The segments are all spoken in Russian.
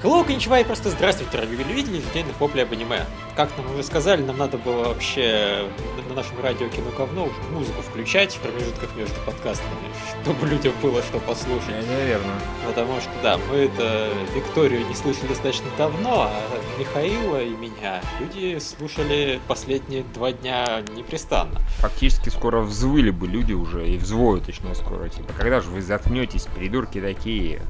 Hello, коничева и просто здравствуйте, дорогие любители ежедневных воплей об аниме. Как нам уже сказали, нам надо было вообще на нашем радио Кино Говно уже музыку включать в промежутках между подкастами, чтобы людям было что послушать. Наверное. Потому что, да, мы это Викторию не слышали достаточно давно, а Михаила и меня люди слушали последние два дня непрестанно. Фактически скоро взвыли бы люди уже, и взвоют точно скоро. Типа, когда же вы заткнетесь, придурки такие?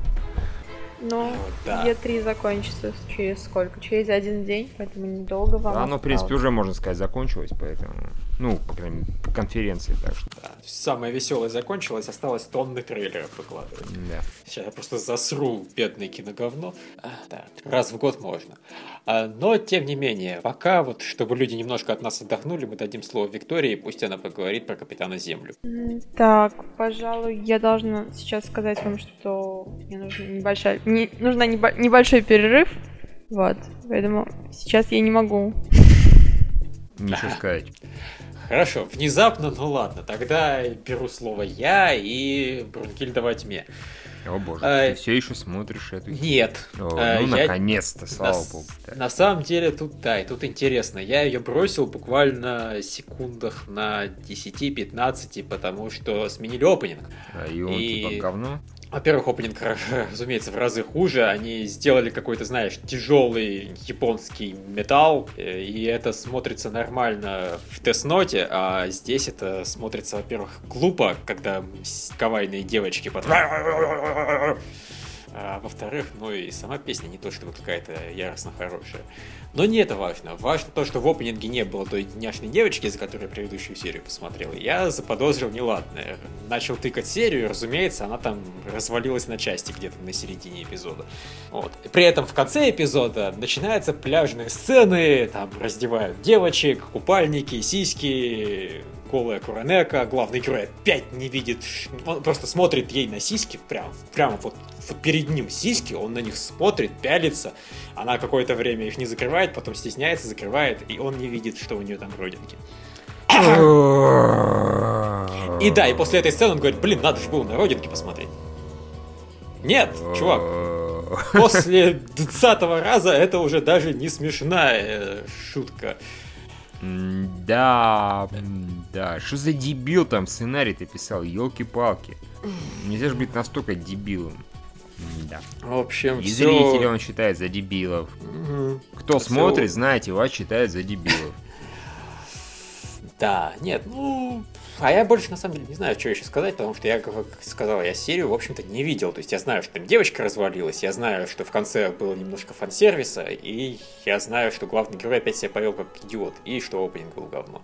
Ну, Да. Е3 закончится через сколько? Через один день, поэтому недолго вам Оно, в принципе, осталось. уже, можно сказать, закончилось, поэтому... Ну, по крайней мере, по конференции, так что... Да, самое веселое закончилось, осталось тонны трейлеров выкладывать. Да. Сейчас я просто засру бедное киноговно. А, да, раз в год можно. А, но, тем не менее, пока вот, чтобы люди немножко от нас отдохнули, мы дадим слово Виктории, пусть она поговорит про Капитана Землю. Так, пожалуй, я должна сейчас сказать вам, что мне нужна небольшая, не, нужна небо- небольшой перерыв. Вот, поэтому сейчас я не могу. Ничего сказать. Хорошо, внезапно, ну ладно, тогда беру слово я и Брункильда во тьме. О боже, Ай. ты все еще смотришь эту... Нет. О, э, ну, я- наконец-то, слава на, богу. да. на самом деле тут, да, и тут интересно. Я ее бросил буквально секундах на 10-15, потому что сменили опенинг. А, И он и- типа говно? Во-первых, опенинг, разумеется, в разы хуже. Они сделали какой-то, знаешь, тяжелый японский металл, э, и это смотрится нормально в тест-ноте, а здесь это смотрится, во-первых, глупо, когда кавайные девочки под... А во-вторых, ну и сама песня не то чтобы какая-то яростно хорошая. Но не это важно. Важно то, что в опенинге не было той няшной девочки, за которой я предыдущую серию посмотрел. Я заподозрил неладное. Начал тыкать серию, и, разумеется, она там развалилась на части где-то на середине эпизода. Вот. При этом в конце эпизода начинаются пляжные сцены, там раздевают девочек, купальники, сиськи, голая Куранека, главный герой опять не видит, он просто смотрит ей на сиськи, прям, прямо вот, вот перед ним сиськи, он на них смотрит, пялится, она какое-то время их не закрывает, потом стесняется, закрывает, и он не видит, что у нее там родинки. И да, и после этой сцены он говорит, блин, надо же было на родинки посмотреть. Нет, чувак, после 20 раза это уже даже не смешная э, шутка. Да, да. Что за дебил там сценарий ты писал? Елки-палки. Нельзя же быть настолько дебилом. Да. В общем, И зрители он считает за дебилов. Мгм. Кто Всё- смотрит, знаете, вас считает за дебилов. Да, нет, ну... А я больше, на самом деле, не знаю, что еще сказать, потому что я, как сказал, я серию, в общем-то, не видел. То есть я знаю, что там девочка развалилась, я знаю, что в конце было немножко фан-сервиса, и я знаю, что главный герой опять себя повел как идиот, и что опенинг был говно.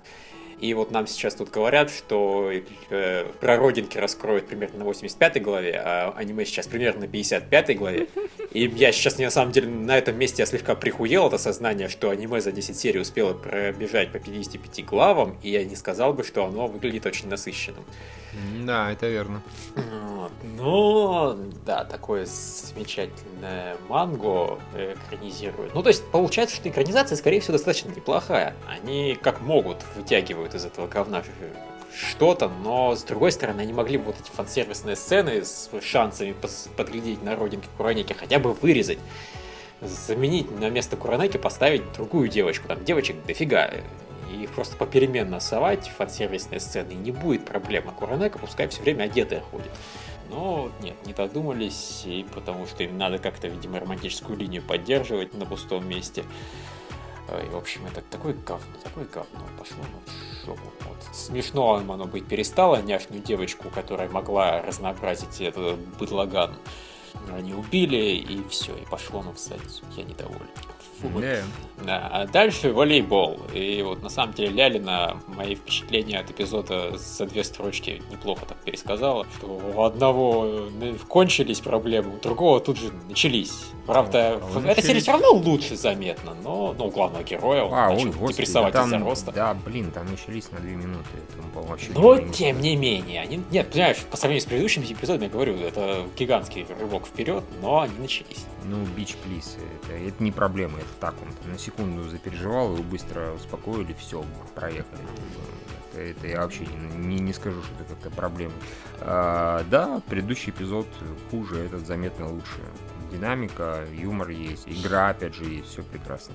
И вот нам сейчас тут говорят, что э, про родинки раскроют примерно на 85 главе, а аниме сейчас примерно на 55 главе. И я сейчас, на самом деле, на этом месте я слегка прихуел от осознания, что аниме за 10 серий успело пробежать по 55 главам, и я не сказал бы, что оно выглядит очень насыщенным. Да, это верно. Но, да, такое замечательное манго экранизирует. Ну, то есть, получается, что экранизация, скорее всего, достаточно неплохая. Они как могут вытягивают из этого говна что-то, но, с другой стороны, они могли бы вот эти фансервисные сцены с шансами подглядеть на родинке Куранеки хотя бы вырезать. Заменить на место Куранеки, поставить другую девочку. Там девочек дофига. И просто попеременно совать фансервисные сцены, и не будет проблем. А Куранека пускай все время одетая ходит. Но нет, не додумались, и потому что им надо как-то, видимо, романтическую линию поддерживать на пустом месте. Э, И, в общем, это такое говно, такое говно пошло ну, в. Вот. Смешно оно быть перестало, няшную девочку, которая могла разнообразить этот быдлаган. Они убили, и все, и пошло оно в задницу. Я недоволен. Фу, вот. Да, а дальше волейбол. И вот на самом деле Лялина мои впечатления от эпизода за две строчки неплохо так пересказала, что у одного э, кончились проблемы, у другого тут же начались. Правда, в- он эта серия все равно лучше заметно, но ну, главного героя он А, ой, начал господи, депрессовать да из-за роста. да, блин, там начались на две минуты. Там, по-моему, вообще Но не тем не менее, они, нет, понимаешь, по сравнению с предыдущими эпизодами, я говорю, это гигантский рывок вперед, но они начались. Ну, бич, плиз, это, это не проблема, это так он там секунду запереживал, его быстро успокоили, все, проехали. Это я вообще не, не скажу, что это как-то проблема. А, да, предыдущий эпизод хуже, этот заметно лучше. Динамика, юмор есть, игра опять же есть, все прекрасно.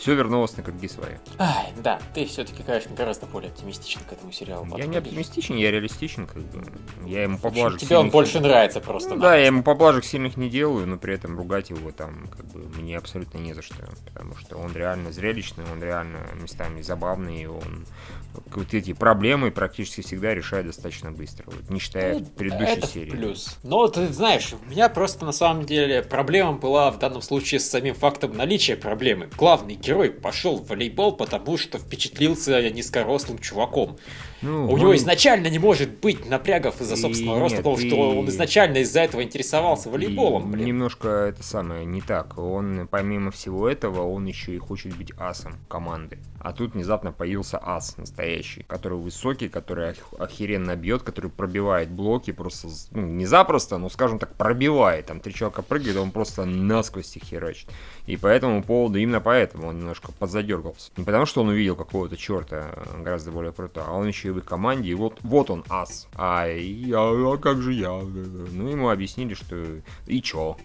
Все вернулось на круги свои. Ай, да, ты все-таки, конечно, гораздо более оптимистичен к этому сериалу. Я не оптимистичен, я реалистичен, как бы. Я ему поблажек Тебе он больше нравится просто. Ну, да, я ему поблажек сильных не делаю, но при этом ругать его там, как бы, мне абсолютно не за что. Потому что он реально зрелищный, он реально местами забавный, он вот эти проблемы практически всегда решает достаточно быстро, вот, не считая ну, предыдущей это серии. плюс. Но ты знаешь, у меня просто на самом деле проблема была в данном случае с самим фактом наличия проблемы. Главный герой пошел в волейбол, потому что впечатлился низкорослым чуваком. Ну, У он... него изначально не может быть напрягов из-за собственного и роста, нет, потому и... что он изначально из-за этого интересовался волейболом. Блин. Немножко это самое не так. Он, помимо всего этого, он еще и хочет быть асом команды. А тут внезапно появился ас настоящий, который высокий, который охеренно бьет, который пробивает блоки просто, ну, не запросто, но, скажем так, пробивает. Там три человека прыгает, он просто насквозь их херачит. И по этому поводу, именно поэтому он немножко подзадергался. Не потому, что он увидел какого-то черта э, гораздо более крутого, а он еще в их команде, и вот, вот он ас. А, я, а как же я? Ну, ему объяснили, что и чё?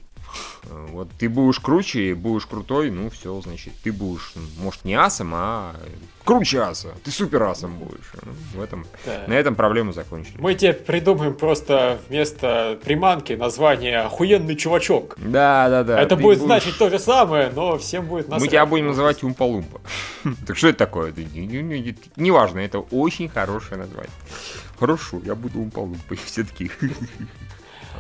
Вот ты будешь круче, будешь крутой, ну все, значит, ты будешь, может, не асом, а круче аса. Ты супер асом будешь. Ну, в этом, да. На этом проблему закончили. Мы тебе придумаем просто вместо приманки название «Охуенный чувачок». Да, да, да. Это будет будешь... значить то же самое, но всем будет насрать. Мы тебя будем называть Умпа-Лумпа. Так что это такое? Неважно, это очень хорошее название. Хорошо, я буду Умпа-Лумпой все-таки.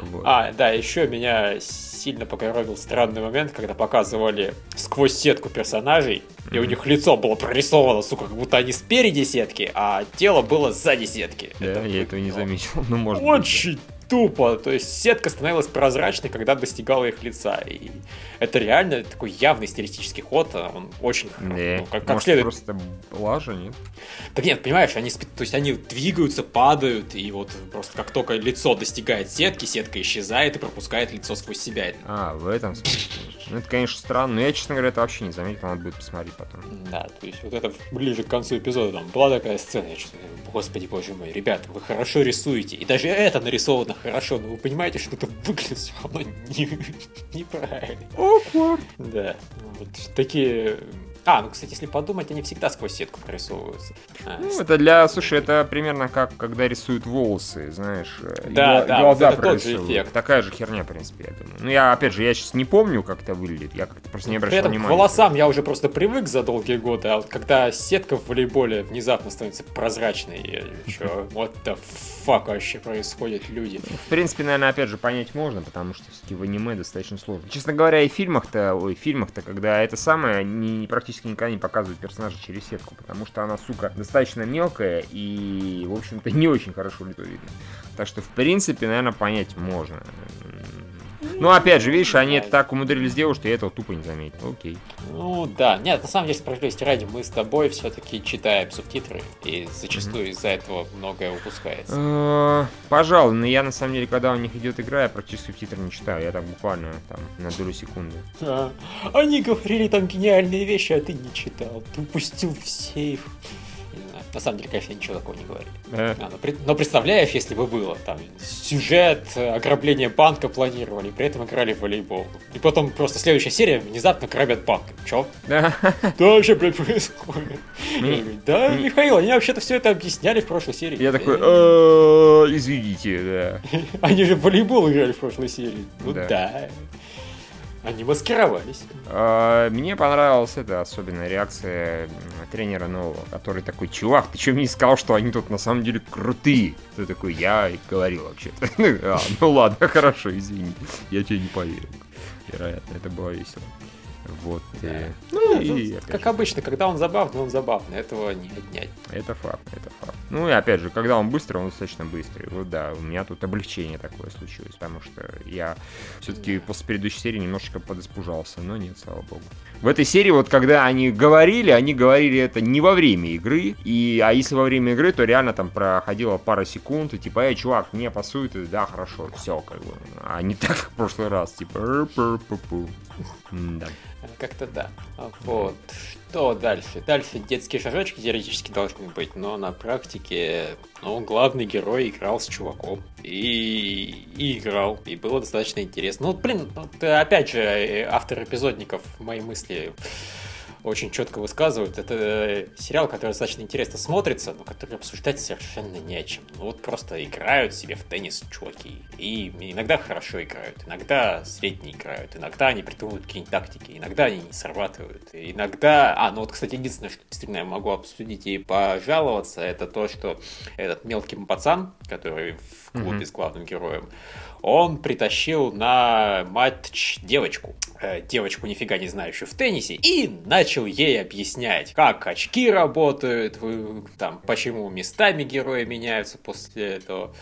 Вот. А, да, еще меня сильно покоробил странный момент, когда показывали сквозь сетку персонажей, и у них лицо было прорисовано, сука, как будто они спереди сетки, а тело было сзади сетки. Да, это я этого не заметил. Ну, может Очень быть, тупо. То есть сетка становилась прозрачной, когда достигала их лица. И это реально такой явный стилистический ход. А он очень не, ну, как, как может, следует. просто лажа, нет? Да нет, понимаешь, они, то есть они двигаются, падают, и вот просто как только лицо достигает сетки, сетка исчезает и пропускает лицо сквозь себя. А, в этом смысле. Ну, это, конечно, странно, но я, честно говоря, это вообще не заметил, надо будет посмотреть потом. Да, то есть вот это ближе к концу эпизода, там была такая сцена, я что господи боже мой, ребята, вы хорошо рисуете, и даже это нарисовано хорошо, но вы понимаете, что это выглядит все равно не, неправильно. Awkward. Да, вот такие а, ну, кстати, если подумать, они всегда сквозь сетку прорисовываются. А, ну, это для, слушай, это примерно как, когда рисуют волосы, знаешь. Э, да, и, да, глаза вот это тот же эффект. Такая же херня, в принципе, я думаю. Ну, я, опять же, я сейчас не помню, как это выглядит, я как-то просто не обращал внимания. к волосам я уже просто привык за долгие годы, а вот когда сетка в волейболе внезапно становится прозрачной, я что, вот the fuck вообще происходит, люди? В принципе, наверное, опять же, понять можно, потому что все-таки в аниме достаточно сложно. Честно говоря, и в фильмах-то, ой, в фильмах-то, когда это самое, не, практически практически никогда не показывают персонажа через сетку, потому что она, сука, достаточно мелкая и, в общем-то, не очень хорошо лицо видно. Так что, в принципе, наверное, понять можно. Ну, опять же, видишь, они это так умудрились сделать, что я этого тупо не заметил. Окей. Ну, да. Нет, на самом деле, справедливости ради, мы с тобой все-таки читаем субтитры, и зачастую mm-hmm. из-за этого многое упускается. Э, пожалуй, но я, на самом деле, когда у них идет игра, я практически субтитры не читаю. Я так буквально там на долю секунды. Они говорили там гениальные вещи, а ты не читал. Ты упустил в сейф. На самом деле, конечно, ничего такого не говорили. Э. А, но, но представляешь, если бы было, там, сюжет, ограбление банка планировали, при этом играли в волейбол. И потом просто следующая серия внезапно грабят банк. Чё? Да. Вообще, блядь, происходит? Да, Михаил, они вообще-то все это объясняли в прошлой серии. Я такой, «Э, извините, да. Они же в волейбол играли в прошлой серии. Ну да. Они маскировались. А, мне понравилась эта особенная реакция тренера нового, который такой, чувак, ты что мне сказал, что они тут на самом деле крутые? Ты такой, я говорил вообще-то. а, ну ладно, хорошо, извини, я тебе не поверил. Вероятно, это было весело. Вот. Да. И, ну, и, как же. обычно, когда он забавный, он забавный. Этого не отнять. Это факт, это факт. Ну и опять же, когда он быстрый, он достаточно быстрый. Вот да, у меня тут облегчение такое случилось, потому что я все-таки после предыдущей серии немножечко подиспужался, но нет, слава богу. В этой серии вот когда они говорили, они говорили это не во время игры, и, а если во время игры, то реально там проходила пара секунд, и типа, эй, чувак, не пасует, и да, хорошо, все, как бы. А не так, как в прошлый раз, типа, да. Как-то да. Вот. Что дальше? Дальше детские шажочки теоретически должны быть, но на практике, ну, главный герой играл с чуваком. И, и играл. И было достаточно интересно. Ну, блин, вот, опять же, э, автор эпизодников, мои мысли очень четко высказывают. Это э, сериал, который достаточно интересно смотрится, но который обсуждать совершенно не о чем. Ну вот просто играют себе в теннис чуваки. И иногда хорошо играют, иногда средне играют, иногда они придумывают какие-нибудь тактики, иногда они не срабатывают. Иногда... А, ну вот, кстати, единственное, что действительно я могу обсудить и пожаловаться, это то, что этот мелкий пацан, который в клубе mm-hmm. с главным героем, он притащил на матч девочку. Э, девочку, нифига не знающую в теннисе, и начал ей объяснять, как очки работают, там, почему местами герои меняются после этого.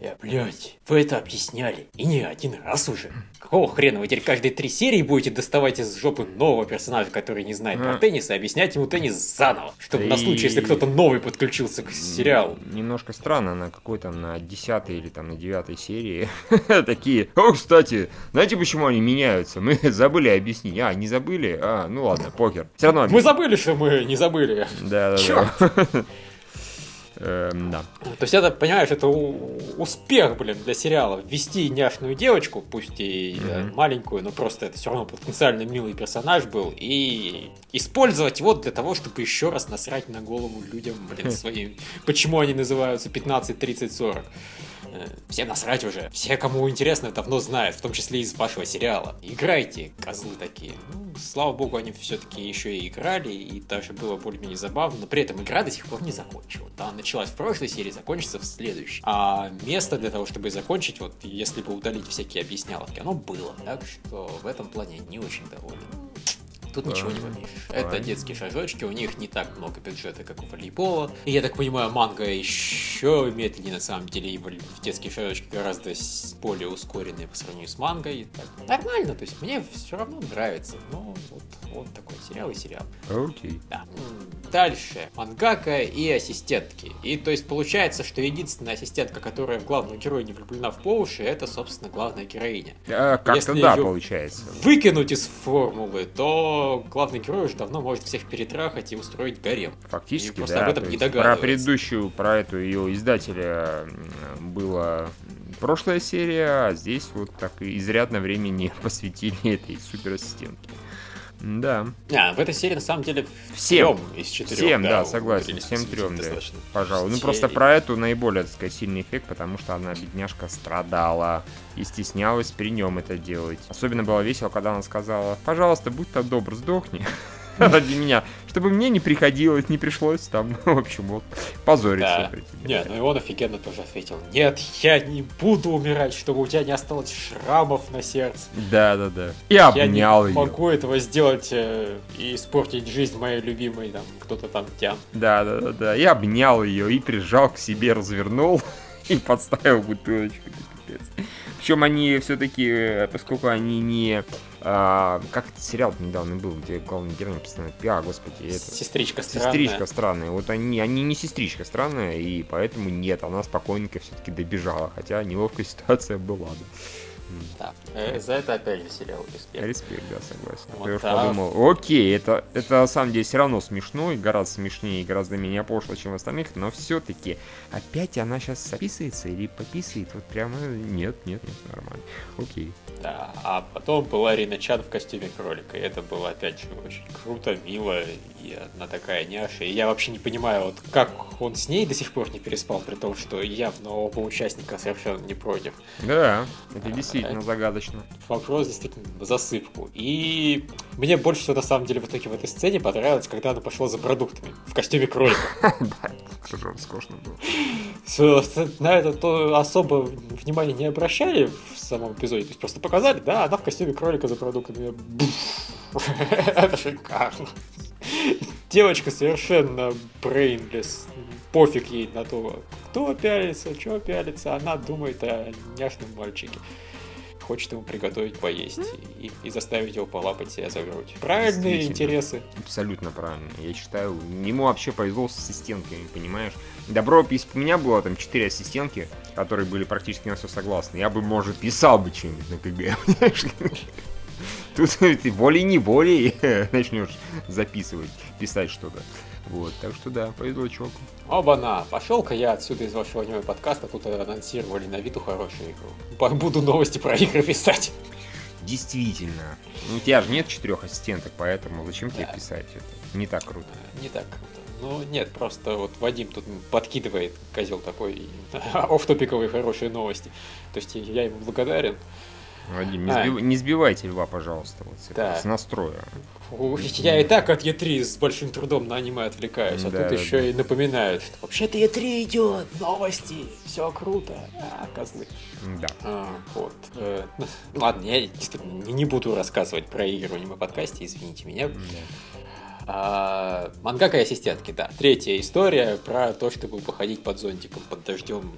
Я, блядь, вы это объясняли. И не один раз уже. Какого хрена вы теперь каждые три серии будете доставать из жопы нового персонажа, который не знает про теннис, и объяснять ему теннис заново, чтобы на случай, если кто-то новый подключился к сериалу. Немножко странно, на какой-то на десятой или там на девятой серии такие, о, кстати, знаете, почему они меняются? Мы забыли объяснить. А, не забыли? А, ну ладно, покер. Все равно. Мы забыли, что мы не забыли. Да, да, да. Эм, да. То есть это, понимаешь, это успех, блин, для сериала. Ввести няшную девочку, пусть и mm-hmm. маленькую, но просто это все равно потенциально милый персонаж был, и использовать его для того, чтобы еще раз насрать на голову людям, блин, своим. Почему они называются 15, 30, 40? Всем насрать уже. Все, кому интересно, давно знают, в том числе из вашего сериала. Играйте, козлы такие. Ну, слава богу, они все-таки еще и играли, и даже было более-менее забавно, но при этом игра до сих пор не закончилась. Она началась в прошлой серии, закончится в следующей. А место для того, чтобы закончить, вот если бы удалить всякие объясняловки, оно было. Так что в этом плане не очень доволен. Тут ничего не попишешь. Это детские шажочки, у них не так много бюджета, как у волейбола. И я так понимаю, манга еще медленнее на самом деле, и в детские шажочки гораздо более ускоренные по сравнению с мангой. Так, нормально, то есть мне все равно нравится. Но вот, вот такой сериал и сериал. Окей. Okay. Да. Дальше. Мангака и ассистентки. И то есть получается, что единственная ассистентка, которая в главного героя не влюблена в по уши, это, собственно, главная героиня. А, как-то да, получается. Выкинуть из формулы, то главный герой уже давно может всех перетрахать и устроить гарем. Фактически, и просто да. об этом не Про предыдущую, про эту ее издателя была прошлая серия, а здесь вот так изрядно времени посвятили этой суперассистентке. Да. А, в этой серии на самом деле всем из четырех. Всем, да, да согласен. Всем трем, да. Пожалуй. Ну просто про эту наиболее, так сказать, сильный эффект, потому что она, бедняжка, страдала и стеснялась при нем это делать. Особенно было весело, когда она сказала, пожалуйста, будь так добр, сдохни. ради меня, чтобы мне не приходилось, не пришлось там, в общем, вот, позориться. Да. Не, ну и он офигенно тоже ответил, нет, я не буду умирать, чтобы у тебя не осталось шрамов на сердце. Да, да, да. И обнял я не могу этого сделать э, и испортить жизнь моей любимой, там, кто-то там тян. Да, да, да, да. И обнял ее, и прижал к себе, развернул и подставил бутылочку. Причем они все-таки, э, поскольку они не а, как этот сериал недавно был, где главный герой постоянно... А, господи, это... Сестричка странная. Сестричка странная. Вот они, они не сестричка странная, и поэтому нет, она спокойненько все-таки добежала, хотя неловкая ситуация была. Да. Да. Э, за это опять же сериал респект. Респект, да, согласен. Вот я так. подумал, окей, это, это на самом деле все равно смешно, и гораздо смешнее, и гораздо менее пошло, чем в остальных, но все-таки опять она сейчас записывается или пописывает? Вот прямо нет, нет, нет, нормально. Окей. Да, а потом была Рина Чан в костюме кролика, и это было опять же очень круто, мило, и она такая няша. И я вообще не понимаю, вот как он с ней до сих пор не переспал, при том, что явно оба участника совершенно не против. Да, это действительно а, загадочно. Вопрос действительно засыпку. И мне больше всего на самом деле в итоге в этой сцене понравилось, когда она пошла за продуктами в костюме кролика. Да, тоже роскошно было. На это то особо внимания не обращали в самом эпизоде, то есть просто показали, да, она в костюме кролика за продуктами. Это шикарно. Девочка совершенно brainless. пофиг ей на то, кто пялится, что пялится, она думает о няшном мальчике хочет ему приготовить поесть и, и заставить его полапать себя за грудь. Правильные интересы. Абсолютно правильно. Я считаю, ему вообще повезло с ассистентками, понимаешь? Добро, если бы у меня было там 4 ассистентки, которые были практически на все согласны, я бы, может, писал бы что-нибудь на КГ, понимаешь? Тут ты волей-неволей начнешь записывать, писать что-то. Вот, так что да, повезло чуваку. Оба-на, пошел-ка я отсюда из вашего аниме подкаста, тут анонсировали на Виту хорошую игру. Буду новости про игры писать. Действительно. Ну, у тебя же нет четырех ассистенток, поэтому зачем тебе писать это? Не так круто. Не так круто. Ну, нет, просто вот Вадим тут подкидывает, козел такой, офтопиковые хорошие новости. То есть я ему благодарен. Вадим, не, а. сбив... не сбивайте льва, пожалуйста, вот с, да. с настроя. Я и так от Е3 с большим трудом на аниме отвлекаюсь, а да, тут да, еще да. и напоминают, вообще-то Е3 идет, новости, все круто, а, козлы. Да. А, вот. Э, ладно, я действительно не, буду рассказывать про игры в аниме-подкасте, извините меня. Да. А, мангака и ассистентки, да. Третья история про то, чтобы походить под зонтиком, под дождем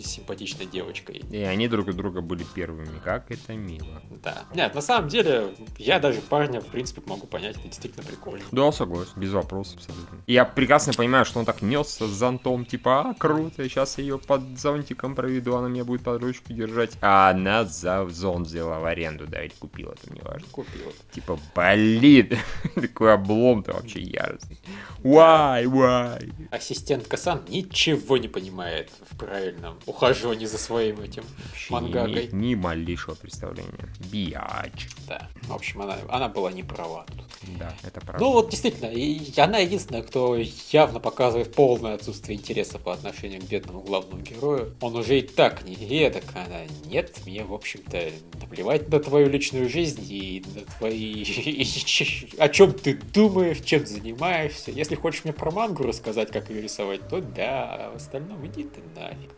симпатичной девочкой. И они друг у друга были первыми. Как это мило. Да. Нет, на самом деле, я даже парня, в принципе, могу понять, это действительно прикольно. Да, согласен, без вопросов абсолютно. Я прекрасно понимаю, что он так несся с зонтом, типа, а, круто, сейчас я ее под зонтиком проведу, она меня будет под ручку держать. А она за зонт взяла в аренду, да, или купила, там не важно. Купила. Типа, болит. Такой облом-то вообще яростный. Why, why? Ассистентка сам ничего не понимает в правильном ухаживании за своим этим Вообще мангагой. Ни, ни малейшего представления. Биач. Да. В общем, она, она была не права тут. Да, это правда. Ну вот действительно, и она единственная, кто явно показывает полное отсутствие интереса по отношению к бедному главному герою. Он уже и так не едок, она нет, мне, в общем-то, наплевать на твою личную жизнь и на твои... о чем ты думаешь, чем занимаешься. Если хочешь мне про мангу рассказать, как ее рисовать, то да, а в остальном иди ты нафиг.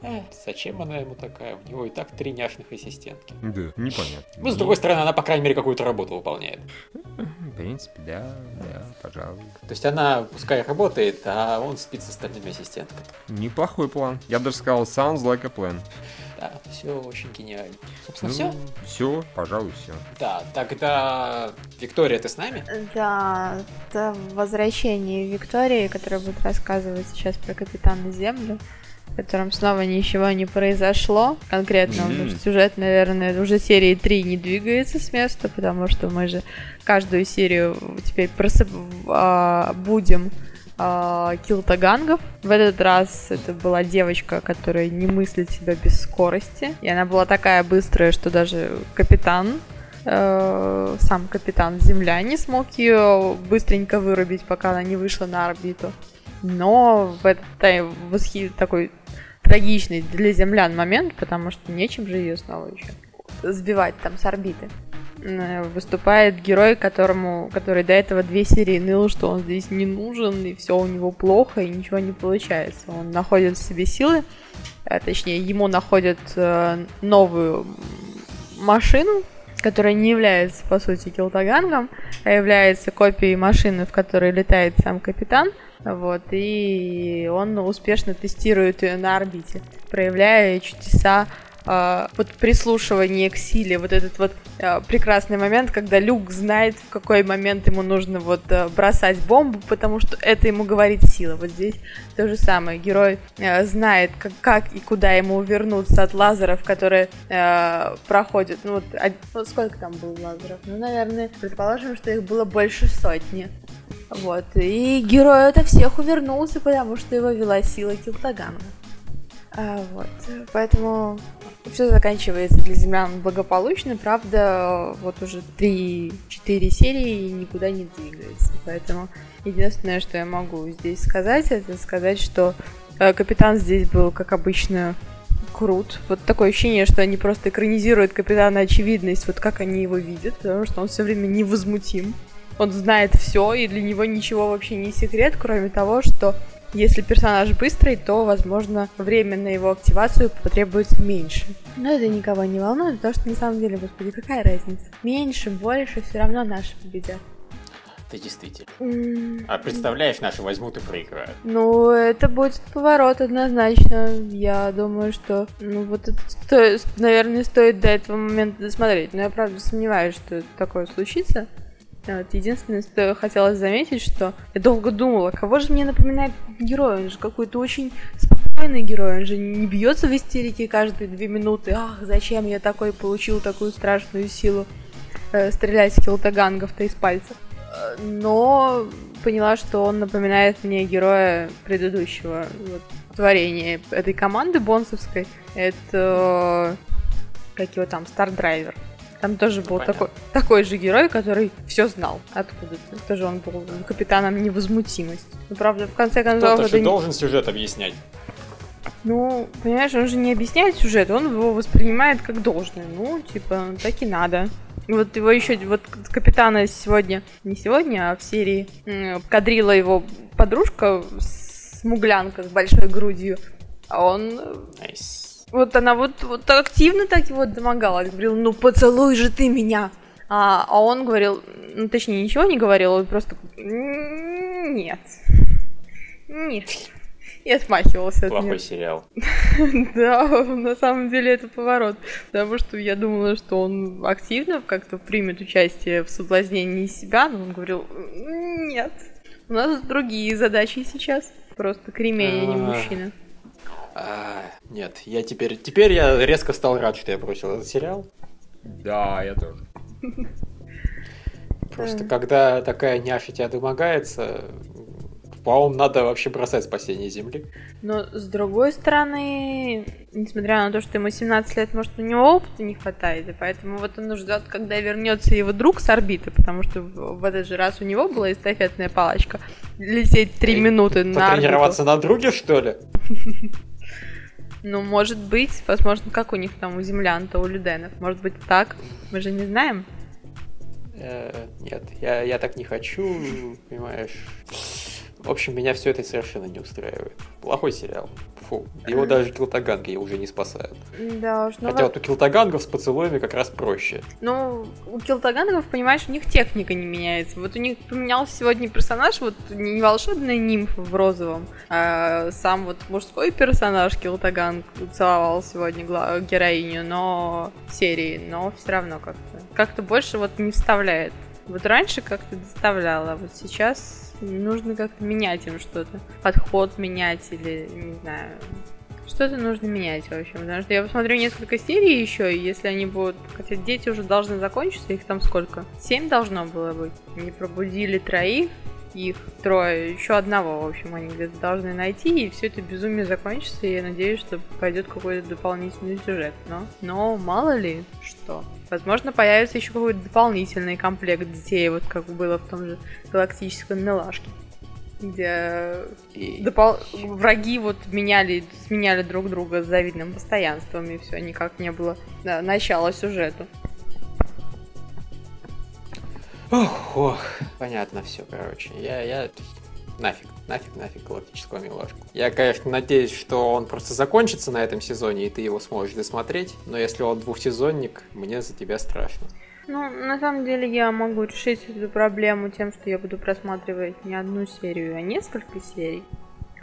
Э, зачем она ему такая? У него и так три няшных ассистентки. Да, непонятно. Ну, с другой стороны, она, по крайней мере, какую-то работу выполняет. В принципе, да, да, пожалуй. То есть она, пускай работает, а он спит с остальными ассистентками. Неплохой план. Я бы даже сказал, sounds like a plan. Да, все очень гениально. Собственно, ну, все? Все, пожалуй, все. Да, тогда Виктория, ты с нами? Да, это возвращение Виктории, которая будет рассказывать сейчас про Капитана Землю котором снова ничего не произошло. Конкретно mm-hmm. сюжет, наверное, уже серии 3 не двигается с места, потому что мы же каждую серию теперь просып... а, будем а, килтагангов. В этот раз это была девочка, которая не мыслит себя без скорости. И она была такая быстрая, что даже капитан э, сам капитан Земля не смог ее быстренько вырубить, пока она не вышла на орбиту. Но в этот восхи... такой трагичный для землян момент, потому что нечем же ее снова еще сбивать там с орбиты. Э, выступает герой, которому, который до этого две серии ныл, что он здесь не нужен, и все у него плохо, и ничего не получается. Он находит в себе силы, а точнее, ему находят э, новую машину, которая не является, по сути, килтагангом, а является копией машины, в которой летает сам капитан – вот, и он успешно тестирует ее на орбите, проявляя чудеса вот прислушивание к силе, вот этот вот э, прекрасный момент, когда Люк знает, в какой момент ему нужно вот э, бросать бомбу, потому что это ему говорит сила. Вот здесь то же самое. Герой знает, как, и куда ему вернуться от лазеров, которые проходят. Ну вот, а, ну, сколько там было лазеров? Ну, наверное, предположим, что их было больше сотни. Вот. И герой это всех увернулся, потому что его вела сила Килтагана. А, вот. Поэтому все заканчивается для землян благополучно, правда, вот уже 3-4 серии никуда не двигается. Поэтому единственное, что я могу здесь сказать, это сказать, что э, капитан здесь был, как обычно, крут. Вот такое ощущение, что они просто экранизируют капитана очевидность, вот как они его видят, потому что он все время невозмутим он знает все, и для него ничего вообще не секрет, кроме того, что если персонаж быстрый, то, возможно, время на его активацию потребуется меньше. Но это никого не волнует, потому что на самом деле, господи, какая разница? Меньше, больше, все равно наши победят. Ты действительно. А представляешь, наши возьмут и проиграют. Ну, это будет поворот однозначно. Я думаю, что, ну, вот это, стоит, наверное, стоит до этого момента досмотреть. Но я, правда, сомневаюсь, что такое случится. Вот. Единственное, что хотелось заметить, что я долго думала, кого же мне напоминает герой? Он же какой-то очень спокойный герой, он же не бьется в истерике каждые две минуты. Ах, зачем я такой получил такую страшную силу э, стрелять килтагангов-то из пальцев? Но поняла, что он напоминает мне героя предыдущего вот, творения этой команды бонсовской. Это как его там, Стардрайвер. Там тоже был такой, такой же герой, который все знал откуда-то. Тоже он был капитаном невозмутимости. Ну, правда, в конце концов... Кто-то же не... должен сюжет объяснять. Ну, понимаешь, он же не объясняет сюжет, он его воспринимает как должное. Ну, типа, так и надо. Вот его еще, вот капитана сегодня, не сегодня, а в серии кадрила его подружка смуглянка с большой грудью. А он... Nice вот она вот, вот активно так его домогалась. Говорил, ну поцелуй же ты меня. А, а он говорил, ну точнее ничего не говорил, он просто нет. Нет. И отмахивался от Плохой сериал. да, на самом деле это поворот. Потому что я думала, что он активно как-то примет участие в соблазнении себя, но он говорил, нет. У нас другие задачи сейчас. Просто кремень, а не мужчина. А, нет, я теперь... Теперь я резко стал рад, что я бросил этот сериал. Да, я тоже. Просто когда такая няша тебя домогается, по-моему, надо вообще бросать спасение Земли. Но с другой стороны, несмотря на то, что ему 17 лет, может, у него опыта не хватает, и поэтому вот он ждет, когда вернется его друг с орбиты, потому что в этот же раз у него была эстафетная палочка лететь 3 минуты на Потренироваться на друге, что ли? Ну, может быть, возможно, как у них там у землян-то, у люденов. Может быть, так? Мы же не знаем. Э, нет, я, я так не хочу, понимаешь. В общем, меня все это совершенно не устраивает. Плохой сериал. Фу. Его даже килтаганги уже не спасают. Да уж. Ну Хотя вот у килтагангов с поцелуями как раз проще. Ну, у килтагангов, понимаешь, у них техника не меняется. Вот у них поменялся сегодня персонаж, вот не волшебная нимфа в розовом, а сам вот мужской персонаж килтаганг целовал сегодня героиню, но серии, но все равно как-то. Как-то больше вот не вставляет. Вот раньше как-то доставляла, вот сейчас нужно как-то менять им что-то. Подход менять или, не знаю, что-то нужно менять, в общем. Потому что я посмотрю несколько серий еще, и если они будут... Хотя дети уже должны закончиться, их там сколько? Семь должно было быть. Они пробудили троих, их трое, еще одного, в общем, они где-то должны найти, и все это безумие закончится, и я надеюсь, что пойдет какой-то дополнительный сюжет. Но, но мало ли что. Возможно, появится еще какой-то дополнительный комплект детей, вот как было в том же галактическом милашке. Где допол... враги вот меняли, сменяли друг друга с завидным постоянством, и все, никак не было да, начала сюжету. Ох, ох, понятно все, короче. Я, я нафиг, нафиг, нафиг галактического милашку. Я, конечно, надеюсь, что он просто закончится на этом сезоне, и ты его сможешь досмотреть, но если он двухсезонник, мне за тебя страшно. Ну, на самом деле я могу решить эту проблему тем, что я буду просматривать не одну серию, а несколько серий.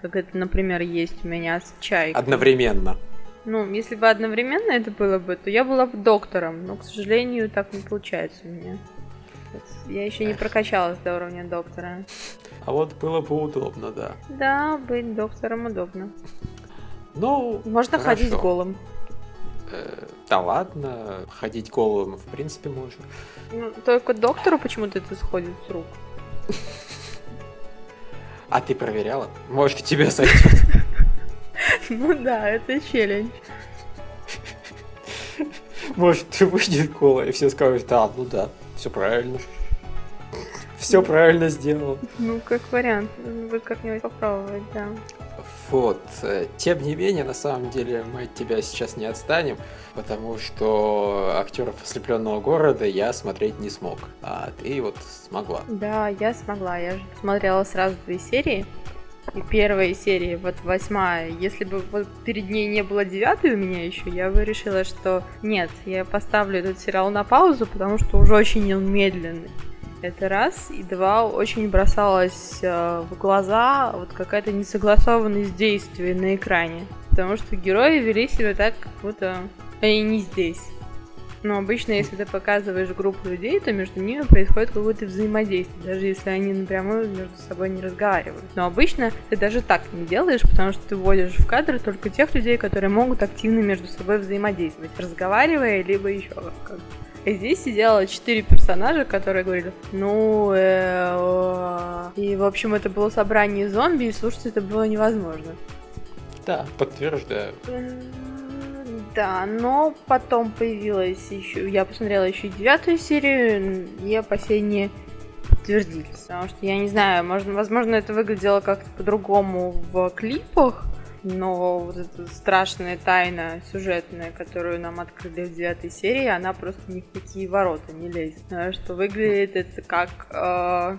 Как это, например, есть у меня с Чайкой. Одновременно. Ну, если бы одновременно это было бы, то я была бы доктором, но, к сожалению, так не получается у меня. Я еще не прокачалась до уровня доктора. А вот было бы удобно, да. Да, быть доктором удобно. Ну, Можно хорошо. ходить голым. Э, да ладно, ходить голым в принципе можно. Ну, только доктору почему-то это сходит с рук. А ты проверяла? Может, и тебя сойдет. Ну да, это челлендж. Может, ты выйдешь голая, и все скажут, да, ну да, все правильно. Все правильно сделал. Ну, как вариант. Вы как-нибудь попробовать, да. Вот. Тем не менее, на самом деле, мы от тебя сейчас не отстанем, потому что актеров ослепленного города я смотреть не смог. А ты вот смогла. Да, я смогла. Я же смотрела сразу две серии. И первая серия, вот восьмая, если бы вот перед ней не было девятой у меня еще, я бы решила, что нет, я поставлю этот сериал на паузу, потому что уже очень он медленный. Это раз. И два, очень бросалась э, в глаза вот какая-то несогласованность действий на экране. Потому что герои вели себя так, как будто они не здесь. Но обычно, если ты показываешь группу людей, то между ними происходит какое-то взаимодействие, даже если они напрямую между собой не разговаривают. Но обычно ты даже так не делаешь, потому что ты вводишь в кадр только тех людей, которые могут активно между собой взаимодействовать, разговаривая, либо еще как и здесь сидело четыре персонажа, которые говорили, ну, э, и, в общем, это было собрание зомби, и слушать это было невозможно. Да, подтверждаю. Да, но потом появилась еще, я посмотрела еще девятую серию, и опасения подтвердились. Потому что я не знаю, можно, возможно, это выглядело как-то по-другому в клипах, но вот эта страшная тайна сюжетная, которую нам открыли в девятой серии, она просто ни в какие ворота не лезет. Что выглядит это как э,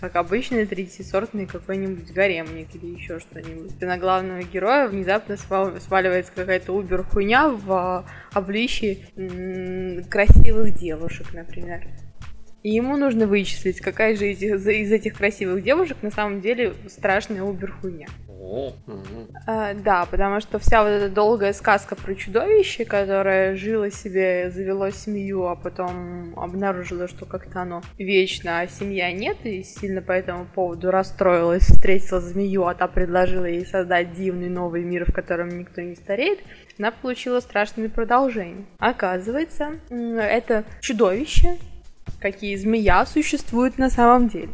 как обычный третьесортный какой-нибудь гаремник или еще что-нибудь. на главного героя внезапно сваливается какая-то убер-хуйня в обличии красивых девушек, например. И ему нужно вычислить, какая же из, из этих красивых девушек на самом деле страшная убер-хуйня. А, да, потому что вся вот эта долгая сказка про чудовище, которое жило себе, завело семью, а потом обнаружило, что как-то оно вечно, а семья нет, и сильно по этому поводу расстроилась, встретила змею, а та предложила ей создать дивный новый мир, в котором никто не стареет, она получила страшное продолжение. Оказывается, это чудовище, какие змея существуют на самом деле.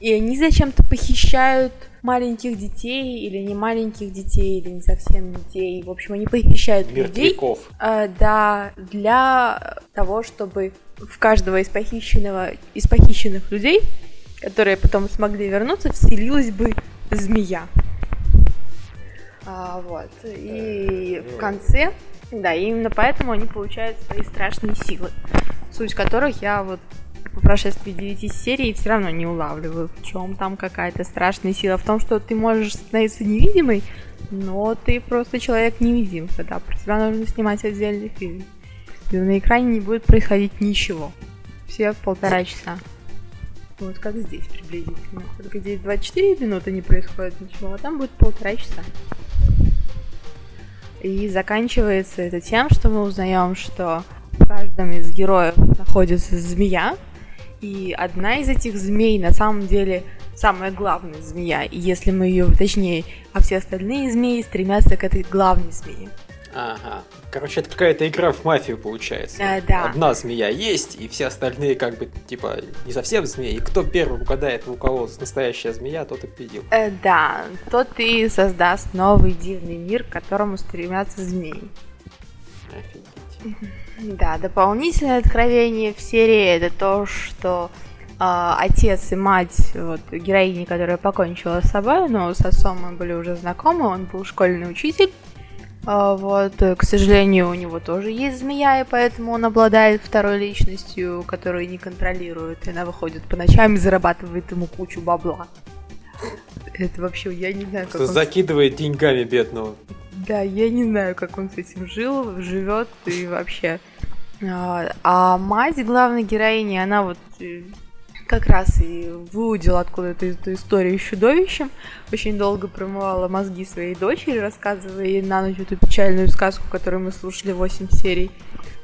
И они зачем-то похищают маленьких детей или не маленьких детей, или не совсем детей. В общем, они похищают Мертвяков. людей. Э, да, для того, чтобы в каждого из похищенного, из похищенных людей, которые потом смогли вернуться, вселилась бы змея. А, вот. И в конце, да, именно поэтому они получают свои страшные силы, суть которых я вот по прошествии 9 серий все равно не улавливаю, в чем там какая-то страшная сила. В том, что ты можешь становиться невидимой, но ты просто человек невидимка, да, про тебя нужно снимать отдельный фильм. И на экране не будет происходить ничего. Все полтора часа. Вот как здесь приблизительно. Только здесь 24 минуты не происходит ничего, а там будет полтора часа. И заканчивается это тем, что мы узнаем, что в каждом из героев находится змея, и одна из этих змей на самом деле самая главная змея. И если мы ее, точнее, а все остальные змеи стремятся к этой главной змее. Ага. Короче, это какая-то игра в мафию получается. А, да. Одна змея есть, и все остальные как бы, типа, не совсем змеи. И кто первым угадает, у кого настоящая змея, тот и победил. Э, да, тот и создаст новый дивный мир, к которому стремятся змеи. Офигеть. Да, дополнительное откровение в серии это то, что э, отец и мать вот, героини, которая покончила с собой, но с отцом мы были уже знакомы, он был школьный учитель. Э, вот, к сожалению, у него тоже есть змея, и поэтому он обладает второй личностью, которую не контролирует. И она выходит по ночам и зарабатывает ему кучу бабла. Это вообще, я не знаю, как он... Закидывает деньгами бедного. Да, я не знаю, как он с этим жил, живет и вообще. А, а мать главной героини, она вот э, как раз и выудила откуда-то эту историю с чудовищем. Очень долго промывала мозги своей дочери, рассказывая ей на ночь эту печальную сказку, которую мы слушали 8 серий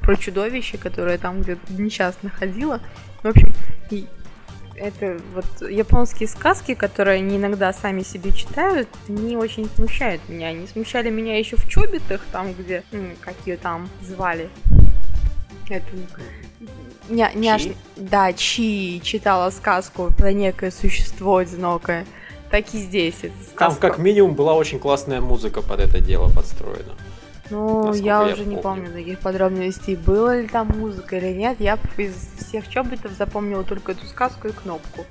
про чудовище, которое там где-то несчастно ходило. В общем, это вот японские сказки, которые они иногда сами себе читают, они очень смущают меня. Они смущали меня еще в Чобитах, там, где, как ее там звали, эту не, не Чи? да, Чи читала сказку про некое существо одинокое. Так и здесь это сказка. Там как минимум была очень классная музыка под это дело подстроена. Ну, я, я уже помню. не помню таких подробностей, было ли там музыка или нет. Я из всех чобитов запомнила только эту сказку и кнопку.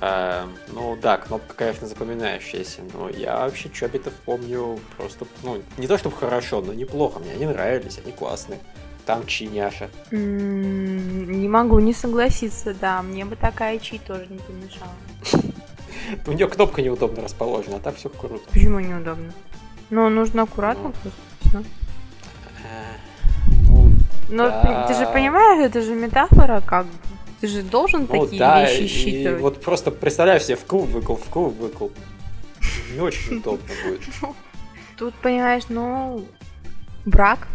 А, ну да, кнопка, конечно, запоминающаяся, но я вообще чобитов помню просто, ну, не то чтобы хорошо, но неплохо. Мне они нравились, они классные. Там чи няша. не могу не согласиться, да. Мне бы такая чи тоже не помешала. У нее кнопка неудобно расположена, а так все круто. Почему неудобно? Ну, нужно аккуратно ну. просто. Э, ну, ты, же понимаешь, это же метафора, как Ты же должен Ну такие вещи считывать. вот просто представляю себе в клуб выкл, в клуб выкл. Не очень удобно будет. Тут, понимаешь, ну, брак.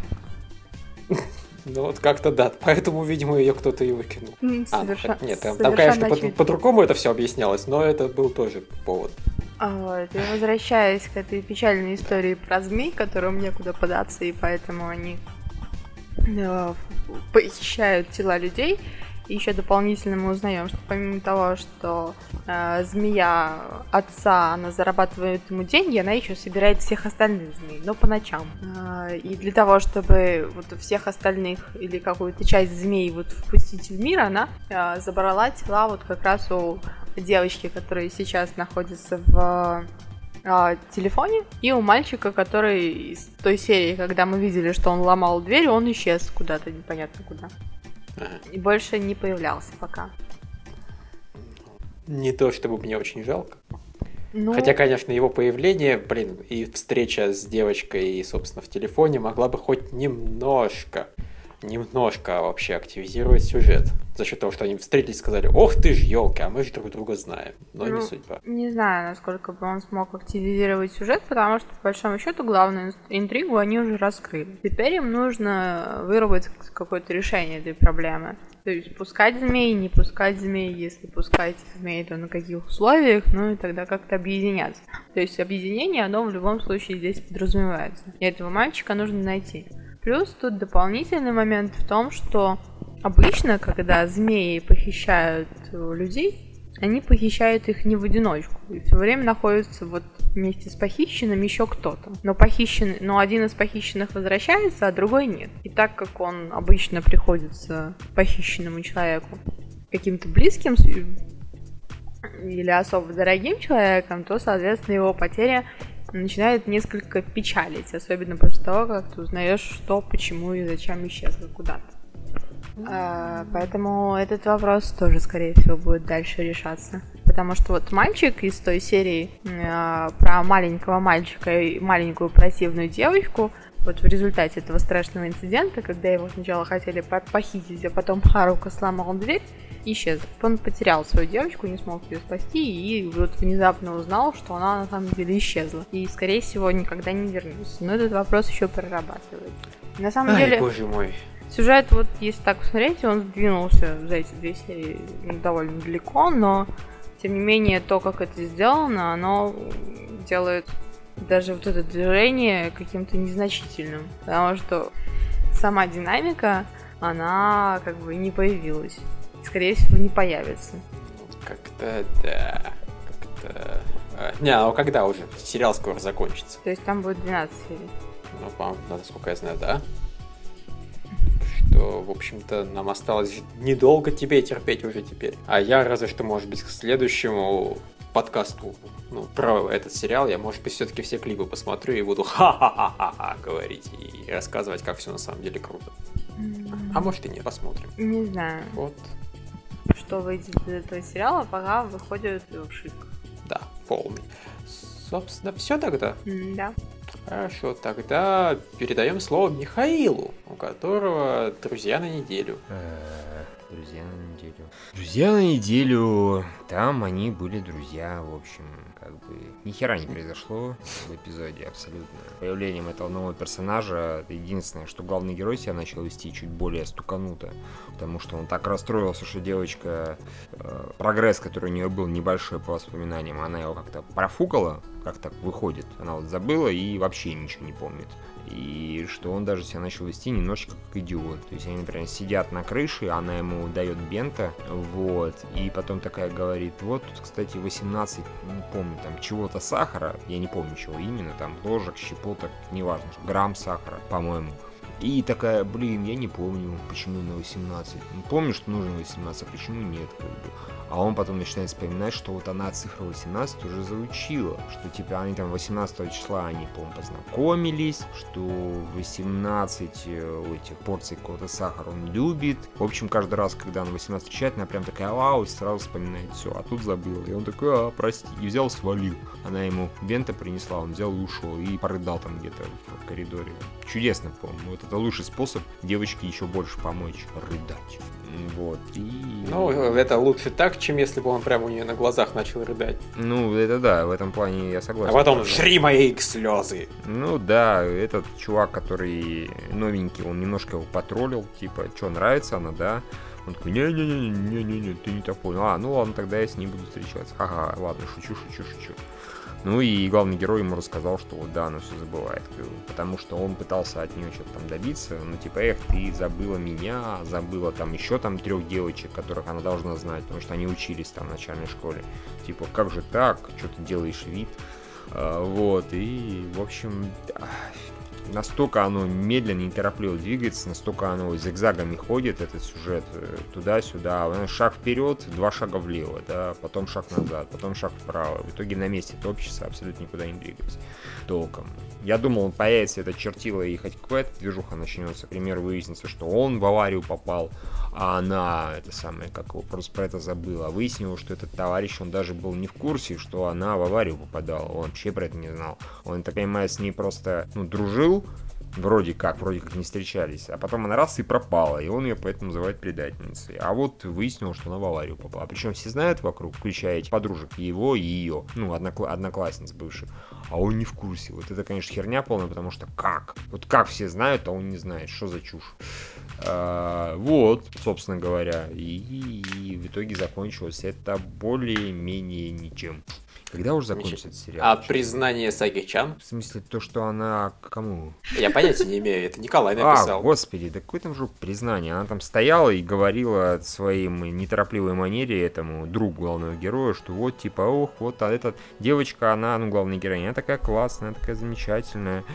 Ну вот как-то да, поэтому, видимо, ее кто-то и выкинул. М, А, ну, соверша- хотя- нет, там, там, конечно, по- по-другому это все объяснялось, но это был тоже повод. А Вот, и возвращаясь к этой печальной истории про змей, которым некуда податься, и поэтому они э, похищают тела людей. Еще дополнительно мы узнаем, что помимо того, что э, змея отца, она зарабатывает ему деньги, она еще собирает всех остальных змей, но по ночам. Э, и для того, чтобы вот всех остальных или какую-то часть змей вот впустить в мир, она э, забрала тела вот как раз у девочки, которая сейчас находится в а, телефоне, и у мальчика, который из той серии, когда мы видели, что он ломал дверь, он исчез куда-то, непонятно куда. Ага. И больше не появлялся пока. Не то, чтобы мне очень жалко. Ну, Хотя, конечно, его появление, блин, и встреча с девочкой, и, собственно, в телефоне могла бы хоть немножко, немножко вообще активизировать сюжет. За счет того, что они встретились и сказали, ох ты ж, елки, а мы же друг друга знаем. Но не Ну, судьба. не знаю, насколько бы он смог активизировать сюжет, потому что, по большому счету, главную ин- интригу они уже раскрыли. Теперь им нужно выработать какое-то решение этой проблемы. То есть пускать змей, не пускать змей, если пускать змей, то на каких условиях, ну и тогда как-то объединяться. То есть объединение, оно в любом случае здесь подразумевается. И этого мальчика нужно найти. Плюс тут дополнительный момент в том, что обычно, когда змеи похищают э, людей, они похищают их не в одиночку. И все время находятся вот вместе с похищенным еще кто-то. Но похищенный, но один из похищенных возвращается, а другой нет. И так как он обычно приходится похищенному человеку каким-то близким с- или особо дорогим человеком, то, соответственно, его потеря начинает несколько печалить, особенно после того, как ты узнаешь, что, почему и зачем исчезло куда-то. А, поэтому этот вопрос тоже, скорее всего, будет дальше решаться. Потому что вот мальчик из той серии а, про маленького мальчика и маленькую противную девочку, вот в результате этого страшного инцидента, когда его сначала хотели по- похитить, а потом Харука сломал дверь, исчез. Он потерял свою девочку, не смог ее спасти, и вот внезапно узнал, что она на самом деле исчезла. И, скорее всего, никогда не вернется. Но этот вопрос еще прорабатывает. На самом Ай, деле... боже мой. Сюжет, вот если так посмотреть, он сдвинулся за эти две серии довольно далеко, но тем не менее то, как это сделано, оно делает даже вот это движение каким-то незначительным. Потому что сама динамика, она как бы не появилась. Скорее всего, не появится. Ну, Как-то, да, как-то... а, Не, а когда уже? Сериал скоро закончится. То есть там будет 12 серий. Ну, по-моему, насколько я знаю, да. Что, в общем-то, нам осталось недолго тебе терпеть уже теперь. А я разве что, может быть, к следующему подкасту ну, про этот сериал, я, может быть, все-таки все клипы посмотрю и буду ха-ха-ха-ха говорить и рассказывать, как все на самом деле круто. А может и нет, посмотрим. Не знаю, Вот, что выйдет из этого сериала, пока выходит вшивка. да, полный. Собственно, все тогда. Да. Хорошо, тогда передаем слово Михаилу, у которого друзья на неделю. Э, Друзья на неделю. Друзья на неделю. Там они были друзья, в общем, как бы ни хера не произошло в эпизоде абсолютно. Появлением этого нового персонажа единственное, что главный герой себя начал вести чуть более стукануто, потому что он так расстроился, что девочка, э, прогресс, который у нее был небольшой по воспоминаниям, она его как-то профукала, как так выходит. Она вот забыла и вообще ничего не помнит. И что он даже себя начал вести немножечко как идиот. То есть они, например, сидят на крыше, она ему дает бента, вот, и потом такая говорит, вот тут, кстати, 18, не помню, там, чего-то сахара, я не помню, чего именно, там, ложек, щепоток, неважно, грамм сахара, по-моему. И такая, блин, я не помню, почему на 18. Ну, Помню, что нужно 18, а почему нет, как бы. А он потом начинает вспоминать, что вот она цифру 18 уже заучила, что типа они там 18 числа они, по-моему, познакомились, что 18 э, этих порций какого-то сахара он любит. В общем, каждый раз, когда она 18 встречает, она прям такая, вау, и сразу вспоминает все, а тут забыла. И он такой, а, прости, и взял, свалил. Она ему бента принесла, он взял и ушел, и порыдал там где-то в коридоре. чудесно, по-моему. Вот это лучший способ девочке еще больше помочь, рыдать. Вот, и... Ну, это лучше так, чем если бы он прямо у нее на глазах начал рыдать. Ну, это да, в этом плане я согласен. А потом жри мои слезы. Ну да, этот чувак, который новенький, он немножко его потроллил, типа, что, нравится она, да? Он такой, не-не-не-не-не-не, ты не так понял. А, ну ладно, тогда я с ней буду встречаться. Ага, ладно, шучу, шучу, шучу. Ну и главный герой ему рассказал, что вот да, она все забывает. Потому что он пытался от нее что-то там добиться. Ну типа, эх, ты забыла меня, забыла там еще там трех девочек, которых она должна знать, потому что они учились там в начальной школе. Типа, как же так, что ты делаешь вид? А, вот, и, в общем, настолько оно медленно и неторопливо двигается, настолько оно зигзагами ходит, этот сюжет э, туда-сюда. Шаг вперед, два шага влево, да, потом шаг назад, потом шаг вправо. В итоге на месте топчется, абсолютно никуда не двигаясь. Толком. Я думал, он появится, это чертило, и хоть какая-то движуха начнется. К примеру, выяснится, что он в аварию попал, а она, это самое, как его, просто про это забыла. Выяснилось, что этот товарищ, он даже был не в курсе, что она в аварию попадала. Он вообще про это не знал. Он, так понимаю, с ней просто, ну, дружил, Вроде как, вроде как не встречались. А потом она раз и пропала, и он ее поэтому называет предательницей. А вот выяснилось, что она в аварию попала. Причем все знают вокруг, включая этих подружек, его и ее. Ну, однокла- одноклассниц бывших. А он не в курсе. Вот это, конечно, херня полная, потому что как? Вот как все знают, а он не знает. Что за чушь? А, вот, собственно говоря. И, и в итоге закончилось это более-менее ничем. Когда уже закончится этот сериал? А признание Саги Чан? В смысле, то, что она кому? Я понятия не имею, это Николай а, написал. А, господи, да какое там же признание? Она там стояла и говорила своим неторопливой манере этому другу главного героя, что вот, типа, ох, вот а эта девочка, она, ну, главная героиня, она такая классная, она такая замечательная.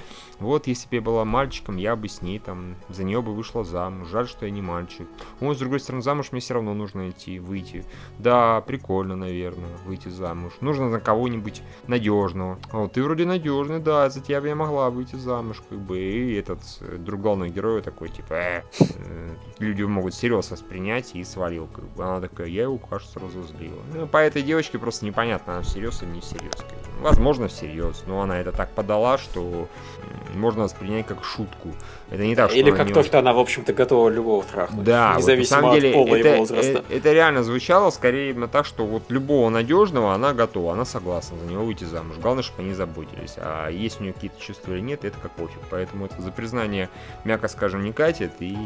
Вот, если бы я была мальчиком, я бы с ней там, за нее бы вышла замуж. Жаль, что я не мальчик. Ой, с другой стороны, замуж мне все равно нужно идти, выйти. Да, прикольно, наверное, выйти замуж. Нужно на кого-нибудь надежного. Вот, ты вроде надежный, да, за тебя бы я могла выйти замуж, как бы. И этот э, друг главного героя такой, типа, э, э, люди могут серьезно воспринять и свалил, как бы. Она такая, я его, кажется, разозлила. Ну, по этой девочке просто непонятно, она всерьез или не всерьез. Возможно, всерьез, но она это так подала, что можно воспринять как шутку. Это не так, что Или как не... то, что она, в общем-то, готова любого трахнуть. Да, независимо вот, на самом деле, от пола это, и возраста. Это, это реально звучало скорее именно так, что вот любого надежного она готова, она согласна за него выйти замуж. Главное, чтобы они заботились. А есть у нее какие-то чувства или нет, это как пофиг. Поэтому это за признание, мягко скажем, не катит и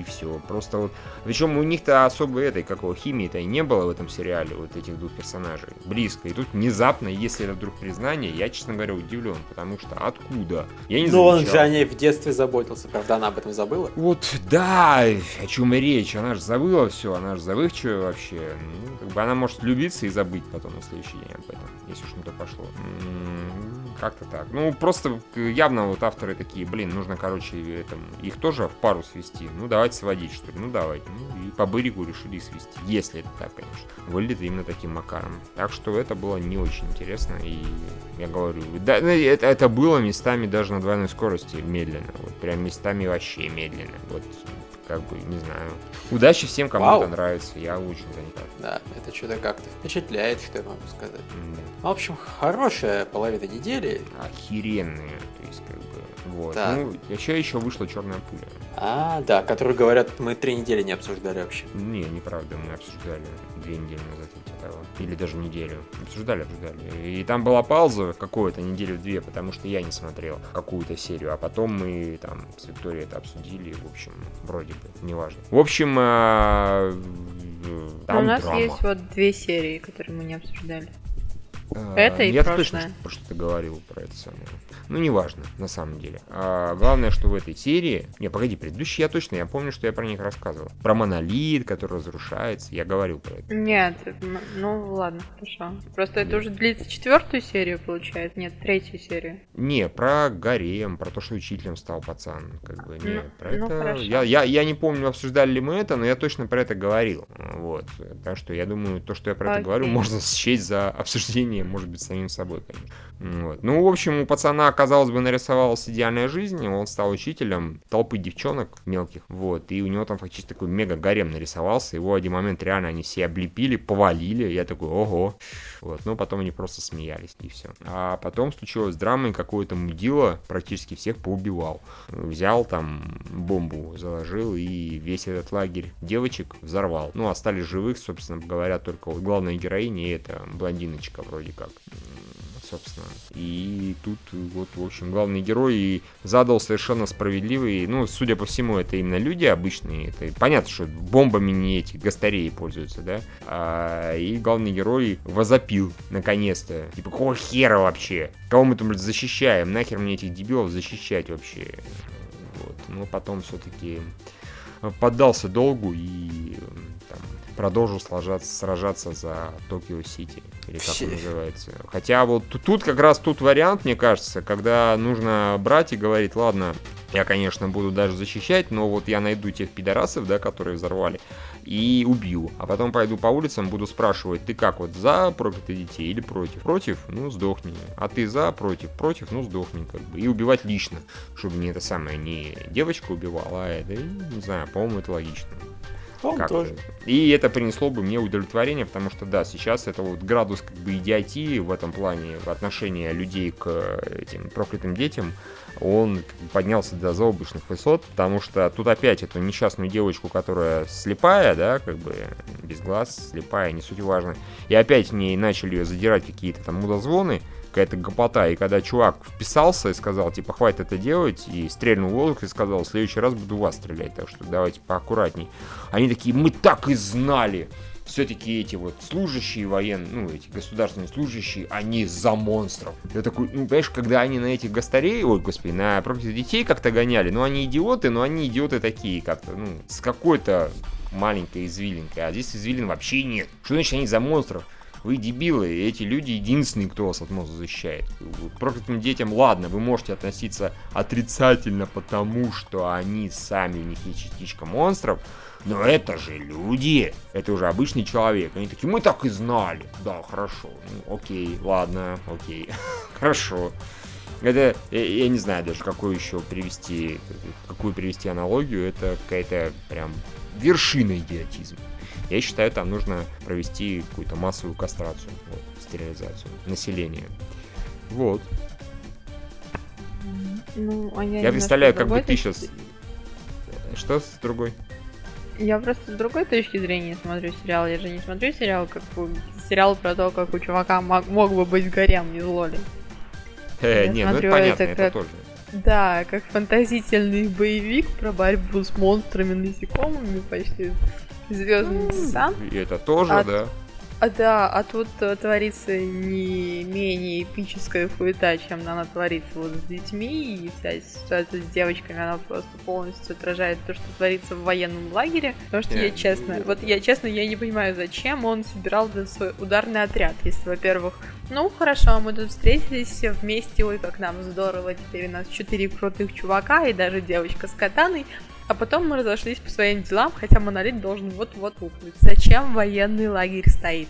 и все. Просто вот... Причем у них-то особо этой, какого химии-то и не было в этом сериале, вот этих двух персонажей. Близко. И тут внезапно, если это вдруг признание, я, честно говоря, удивлен, потому что откуда? Я не Ну, он же о ней в детстве заботился, правда, она об этом забыла? Вот, да, о чем и речь. Она же забыла все, она же забывчивая вообще. Ну, как бы она может влюбиться и забыть потом на следующий день об этом, если уж на то пошло. Как-то так. Ну, просто явно вот авторы такие, блин, нужно, короче, этому, их тоже в пару свести. Ну, давайте сводить, что ли. Ну, давайте. Ну, и по берегу решили свести. Если это так, конечно. Выглядит именно таким макаром. Так что это было не очень интересно. И я говорю, да, ну, это, это было местами даже на двойной скорости медленно. Вот прям местами вообще медленно. Вот как бы, не знаю. Удачи всем, кому Вау. это нравится. Я очень за них. Да, это что-то как-то впечатляет, что я могу сказать. Mm. В общем, хорошая половина недели. Охеренная, то есть как бы. Вот. Да. Ну, еще еще вышла черная пуля. А, да, которую говорят, мы три недели не обсуждали вообще. Не, неправда, мы обсуждали две недели назад. Или даже неделю. Обсуждали, обсуждали. И там была пауза какую-то неделю-две, потому что я не смотрел какую-то серию. А потом мы там с Викторией это обсудили. В общем, вроде бы, неважно. В общем, а, там У нас драма. есть вот две серии, которые мы не обсуждали. А, это и Я прошлое. точно про что-то говорил про это самое. Ну, неважно, на самом деле. А, главное, что в этой серии... Не, погоди, предыдущие я точно, я помню, что я про них рассказывал. Про монолит, который разрушается, я говорил про это. Нет, ну ладно, хорошо. Просто это уже длится четвертую серию, получается? Нет, третью серию. Не, про гарем, про то, что учителем стал пацан. Как бы, не, ну, про ну, это... Хорошо. Я, я, я не помню, обсуждали ли мы это, но я точно про это говорил. Вот. Так что я думаю, то, что я про Окей. это говорю, можно счесть за обсуждение, может быть, самим собой, конечно. Вот. Ну, в общем, у пацана, казалось бы, нарисовалась идеальная жизнь, он стал учителем толпы девчонок мелких, вот, и у него там фактически такой мега-гарем нарисовался, его в один момент реально они все облепили, повалили, я такой, ого, вот, ну, потом они просто смеялись, и все. А потом случилась драма, и какое-то мудило практически всех поубивал. Взял там бомбу, заложил, и весь этот лагерь девочек взорвал. Ну, остались живых, собственно говоря, только вот главная героиня, и это блондиночка вроде как собственно. И тут вот, в общем, главный герой задал совершенно справедливый, ну, судя по всему, это именно люди обычные, это понятно, что бомбами не эти гастареи пользуются, да, а, и главный герой возопил, наконец-то, типа, какого хера вообще, кого мы там, защищаем, нахер мне этих дебилов защищать вообще, вот, но потом все-таки поддался долгу и там, продолжил сражаться, сражаться за Токио Сити, или как он называется. Хотя вот тут как раз тут вариант, мне кажется, когда нужно брать и говорить, ладно, я, конечно, буду даже защищать, но вот я найду тех пидорасов, да, которые взорвали, и убью. А потом пойду по улицам, буду спрашивать, ты как, вот за проклятых детей или против? Против? Ну, сдохни. А ты за, против? Против? Ну, сдохни, как бы. И убивать лично, чтобы не это самое, не девочка убивала, а это, не знаю, по-моему, это логично. Он как тоже. И это принесло бы мне удовлетворение, потому что, да, сейчас это вот градус как бы идиотии в этом плане, в отношении людей к этим проклятым детям, он поднялся до заоблачных высот, потому что тут опять эту несчастную девочку, которая слепая, да, как бы без глаз, слепая, не суть важно, и опять в ней начали ее задирать какие-то там мудозвоны, какая-то гопота. И когда чувак вписался и сказал, типа, хватит это делать, и стрельнул в воздух и сказал, в следующий раз буду вас стрелять, так что давайте поаккуратней. Они такие, мы так и знали! все-таки эти вот служащие военные, ну, эти государственные служащие, они за монстров. Я такой, ну, понимаешь, когда они на этих гостарей, ой, господи, на против детей как-то гоняли, ну, они идиоты, но они идиоты такие как-то, ну, с какой-то маленькой извилинкой, а здесь извилин вообще нет. Что значит они за монстров? Вы дебилы, и эти люди единственные, кто вас от мозга защищает. К проклятым детям, ладно, вы можете относиться отрицательно, потому что они сами, у них есть частичка монстров, но это же люди, это уже обычный человек. Они такие, мы так и знали. Да, хорошо, ну, окей, ладно, окей, хорошо. Это, я, я не знаю даже, какую еще привести, какую привести аналогию, это какая-то прям вершина идиотизма. Я считаю, там нужно провести какую-то массовую кастрацию, вот, стерилизацию населения. Вот. Ну, а я, Я представляю, как бы ты сейчас... Что с другой? Я просто с другой точки зрения смотрю сериал. Я же не смотрю сериал, как сериал про то, как у чувака мог, мог бы быть гарем из Лоли. Э, не, ну это понятно, это, как... тоже. Да, как фантазительный боевик про борьбу с монстрами, насекомыми, почти Звездный десант. И это тоже, а, да. А, да, а тут э, творится не менее эпическая хуета, чем она творится вот с детьми, и вся ситуация с девочками, она просто полностью отражает то, что творится в военном лагере. Потому что yeah. я честно, вот я честно, я не понимаю, зачем он собирал свой ударный отряд, если, во-первых, ну хорошо, мы тут встретились все вместе, ой, как нам здорово, теперь у нас четыре крутых чувака и даже девочка с катаной, а потом мы разошлись по своим делам, хотя монолит должен вот-вот рухнуть. Зачем военный лагерь стоит?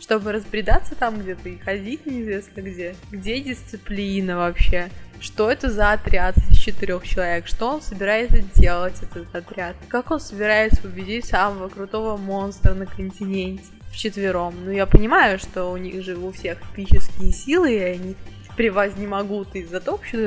Чтобы разбредаться там где-то и ходить неизвестно где. Где дисциплина вообще? Что это за отряд из четырех человек? Что он собирается делать, этот отряд? Как он собирается победить самого крутого монстра на континенте? Вчетвером. Ну, я понимаю, что у них же у всех эпические силы, и они превознемогут и затопчут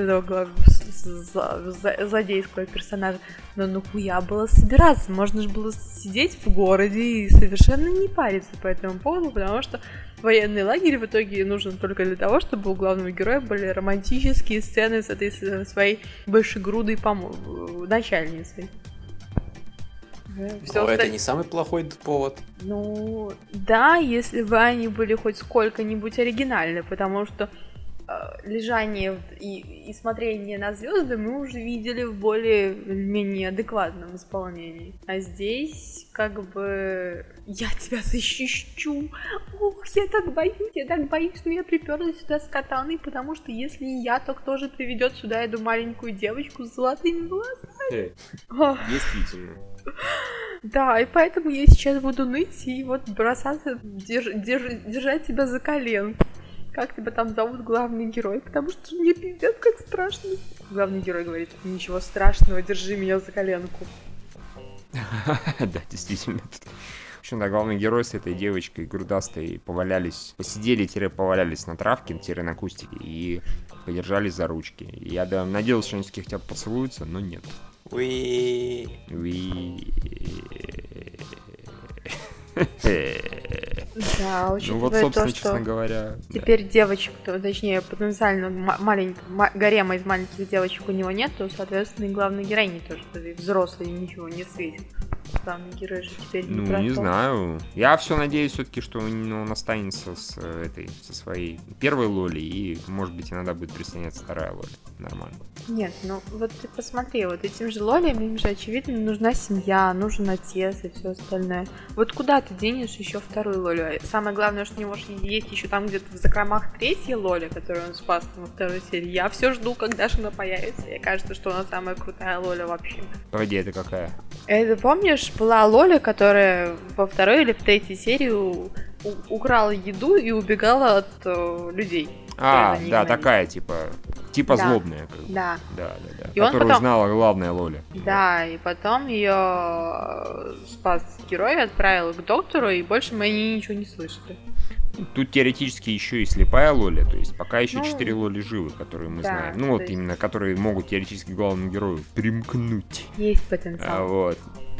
этого злодейского персонажа. Но ну хуя было собираться? Можно же было сидеть в городе и совершенно не париться по этому поводу, потому что военный лагерь в итоге нужен только для того, чтобы у главного героя были романтические сцены с этой своей большегрудой пом- начальницей. Все Но это не самый плохой повод. Ну, да, если бы они были хоть сколько-нибудь оригинальны, потому что Э, лежание и, и смотрение на звезды мы уже видели в более-менее адекватном исполнении. А здесь как бы я тебя защищу. Ох, я так боюсь, я так боюсь, что я приперлась сюда с катаной, потому что если я, то кто же приведет сюда эту маленькую девочку с золотыми волосами? Действительно. Да, и поэтому я сейчас буду ныть и вот бросаться, держ, держ, держать тебя за коленку как тебя там зовут главный герой, потому что мне пиздец как страшно. Главный герой говорит, ничего страшного, держи меня за коленку. Да, действительно. В общем, да, главный герой с этой девочкой грудастой повалялись, посидели-повалялись на травке-на кустике и подержались за ручки. Я да, надеялся, что они с хотя бы поцелуются, но нет. Уи. Уи. Да, очень Ну вот, собственно, честно говоря. Теперь да. девочек, точнее, потенциально маленьких, гарема из маленьких девочек у него нет, то, соответственно, и главной героини тоже взрослые ничего не светит. Главный герой же теперь не Ну, не знаю. Я все надеюсь все-таки, что он останется с этой, со своей первой Лоли, и, может быть, иногда будет присоединяться вторая Лоли. Нормально. Нет, ну вот ты посмотри, вот этим же Лолям им же, очевидно, нужна семья, нужен отец и все остальное. Вот куда ты денешь еще вторую Лолю? Самое главное, что не можешь есть еще там где-то в закромах третья Лоля, которую он спас во второй серии. Я все жду, когда же она появится. Мне кажется, что она самая крутая Лоля вообще. Погоди, это какая? Это помнишь, была Лоля, которая во второй или в третьей серии украла еду и убегала от э, людей. А, да, такая, типа, типа да. злобная. Как бы. Да. Да, да, да. И Которую потом... знала главная Лоля. Да, и потом ее э, спас герой, отправил к доктору, и больше мы о ней ничего не слышали. Тут теоретически еще и слепая Лоля, то есть пока еще четыре ну, Лоли живы, которые мы да, знаем. Ну вот есть... именно, которые могут теоретически главному герою примкнуть. Есть потенциал. А, вот.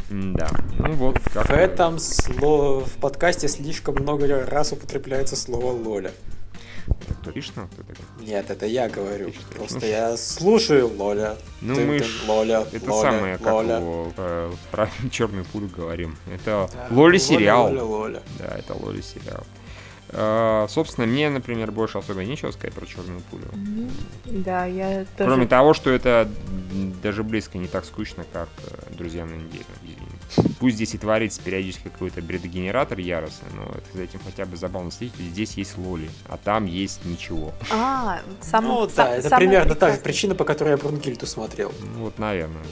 Да. Ну вот. Как в этом слово в подкасте слишком много раз употребляется слово Лоля. Кто такой? Нет, это я говорю. Вишна. Просто я слушаю Лоля. Ну ты, мы ж... Лоля, это Лоля, самое, как Лоля. его э, про черную пулю говорим. Это да, Лоли сериал. Лоля, Лоля. Да, это Лоли сериал. Uh, собственно, мне, например, больше особо нечего сказать про черную пулю. Да, я тоже. Кроме того, что это даже близко не так скучно, как э, друзья на неделю. Пусть здесь и творится периодически какой-то бредогенератор яростный, но это, за этим хотя бы забавно следить. Здесь есть лоли, а там есть ничего. А, сам, ну да, это примерно та же причина, по которой я Брунгильту смотрел. Ну, вот, наверное.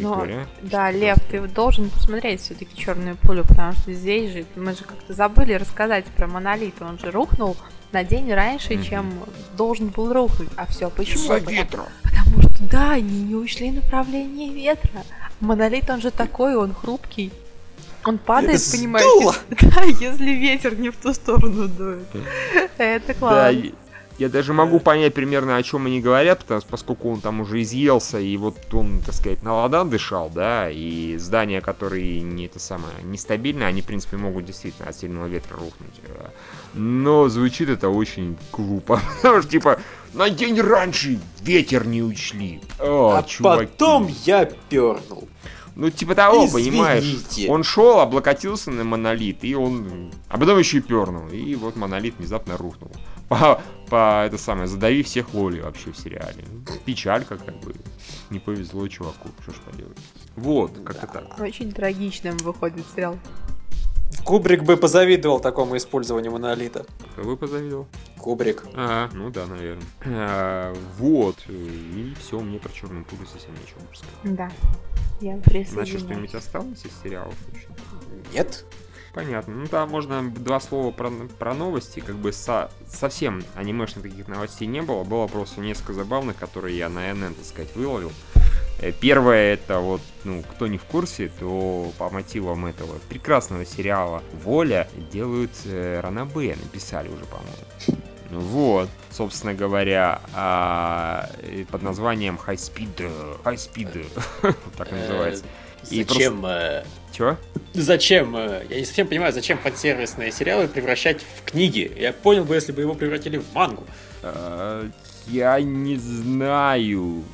Но, да, Лев, ты должен посмотреть все-таки черную пулю, потому что здесь же мы же как-то забыли рассказать про монолит. Он же рухнул на день раньше, mm-hmm. чем должен был рухнуть. А все почему? Из-за ветра. Потому что да, они не учли направление ветра. Монолит, он же такой, он хрупкий. Он падает, понимаешь? Да, если ветер не в ту сторону дует. Это классно. Я даже могу понять примерно, о чем они говорят, потому, поскольку он там уже изъелся, и вот он, так сказать, на ладан дышал, да, и здания, которые не это самое, нестабильные, они, в принципе, могут действительно от сильного ветра рухнуть. Но звучит это очень глупо. Потому что, типа, на день раньше ветер не учли. О, а чуваки. потом я пернул. Ну, типа того, Извините. понимаешь? Он шел, облокотился на монолит, и он... А потом еще и пернул. И вот монолит внезапно рухнул. По, по это самое, задави всех Лоли вообще в сериале. Печалька, как бы. Не повезло чуваку, что ж поделать. Вот, как-то да. так. Очень трагичным выходит сериал. Кубрик бы позавидовал такому использованию монолита. Бы позавидовал? Кубрик. А, ну да, наверное. А, вот. И все, мне про черную пулю совсем больше сказать. Да. Я присоединяюсь. Значит, что-нибудь осталось из сериалов? Нет. Понятно. Ну там можно два слова про, про новости. Как бы со, совсем анимешных таких новостей не было. Было просто несколько забавных, которые я на НН, так сказать, выловил. Э, первое это вот, ну, кто не в курсе, то по мотивам этого прекрасного сериала «Воля» делают э, Ранабе, написали уже, по-моему. Ну вот, собственно говоря, а, под названием High Speed, High Speed, так называется. И зачем? Просто... Чего? Зачем? Я не совсем понимаю, зачем фансервисные сериалы превращать в книги. Я понял бы, если бы его превратили в мангу. А, я не знаю.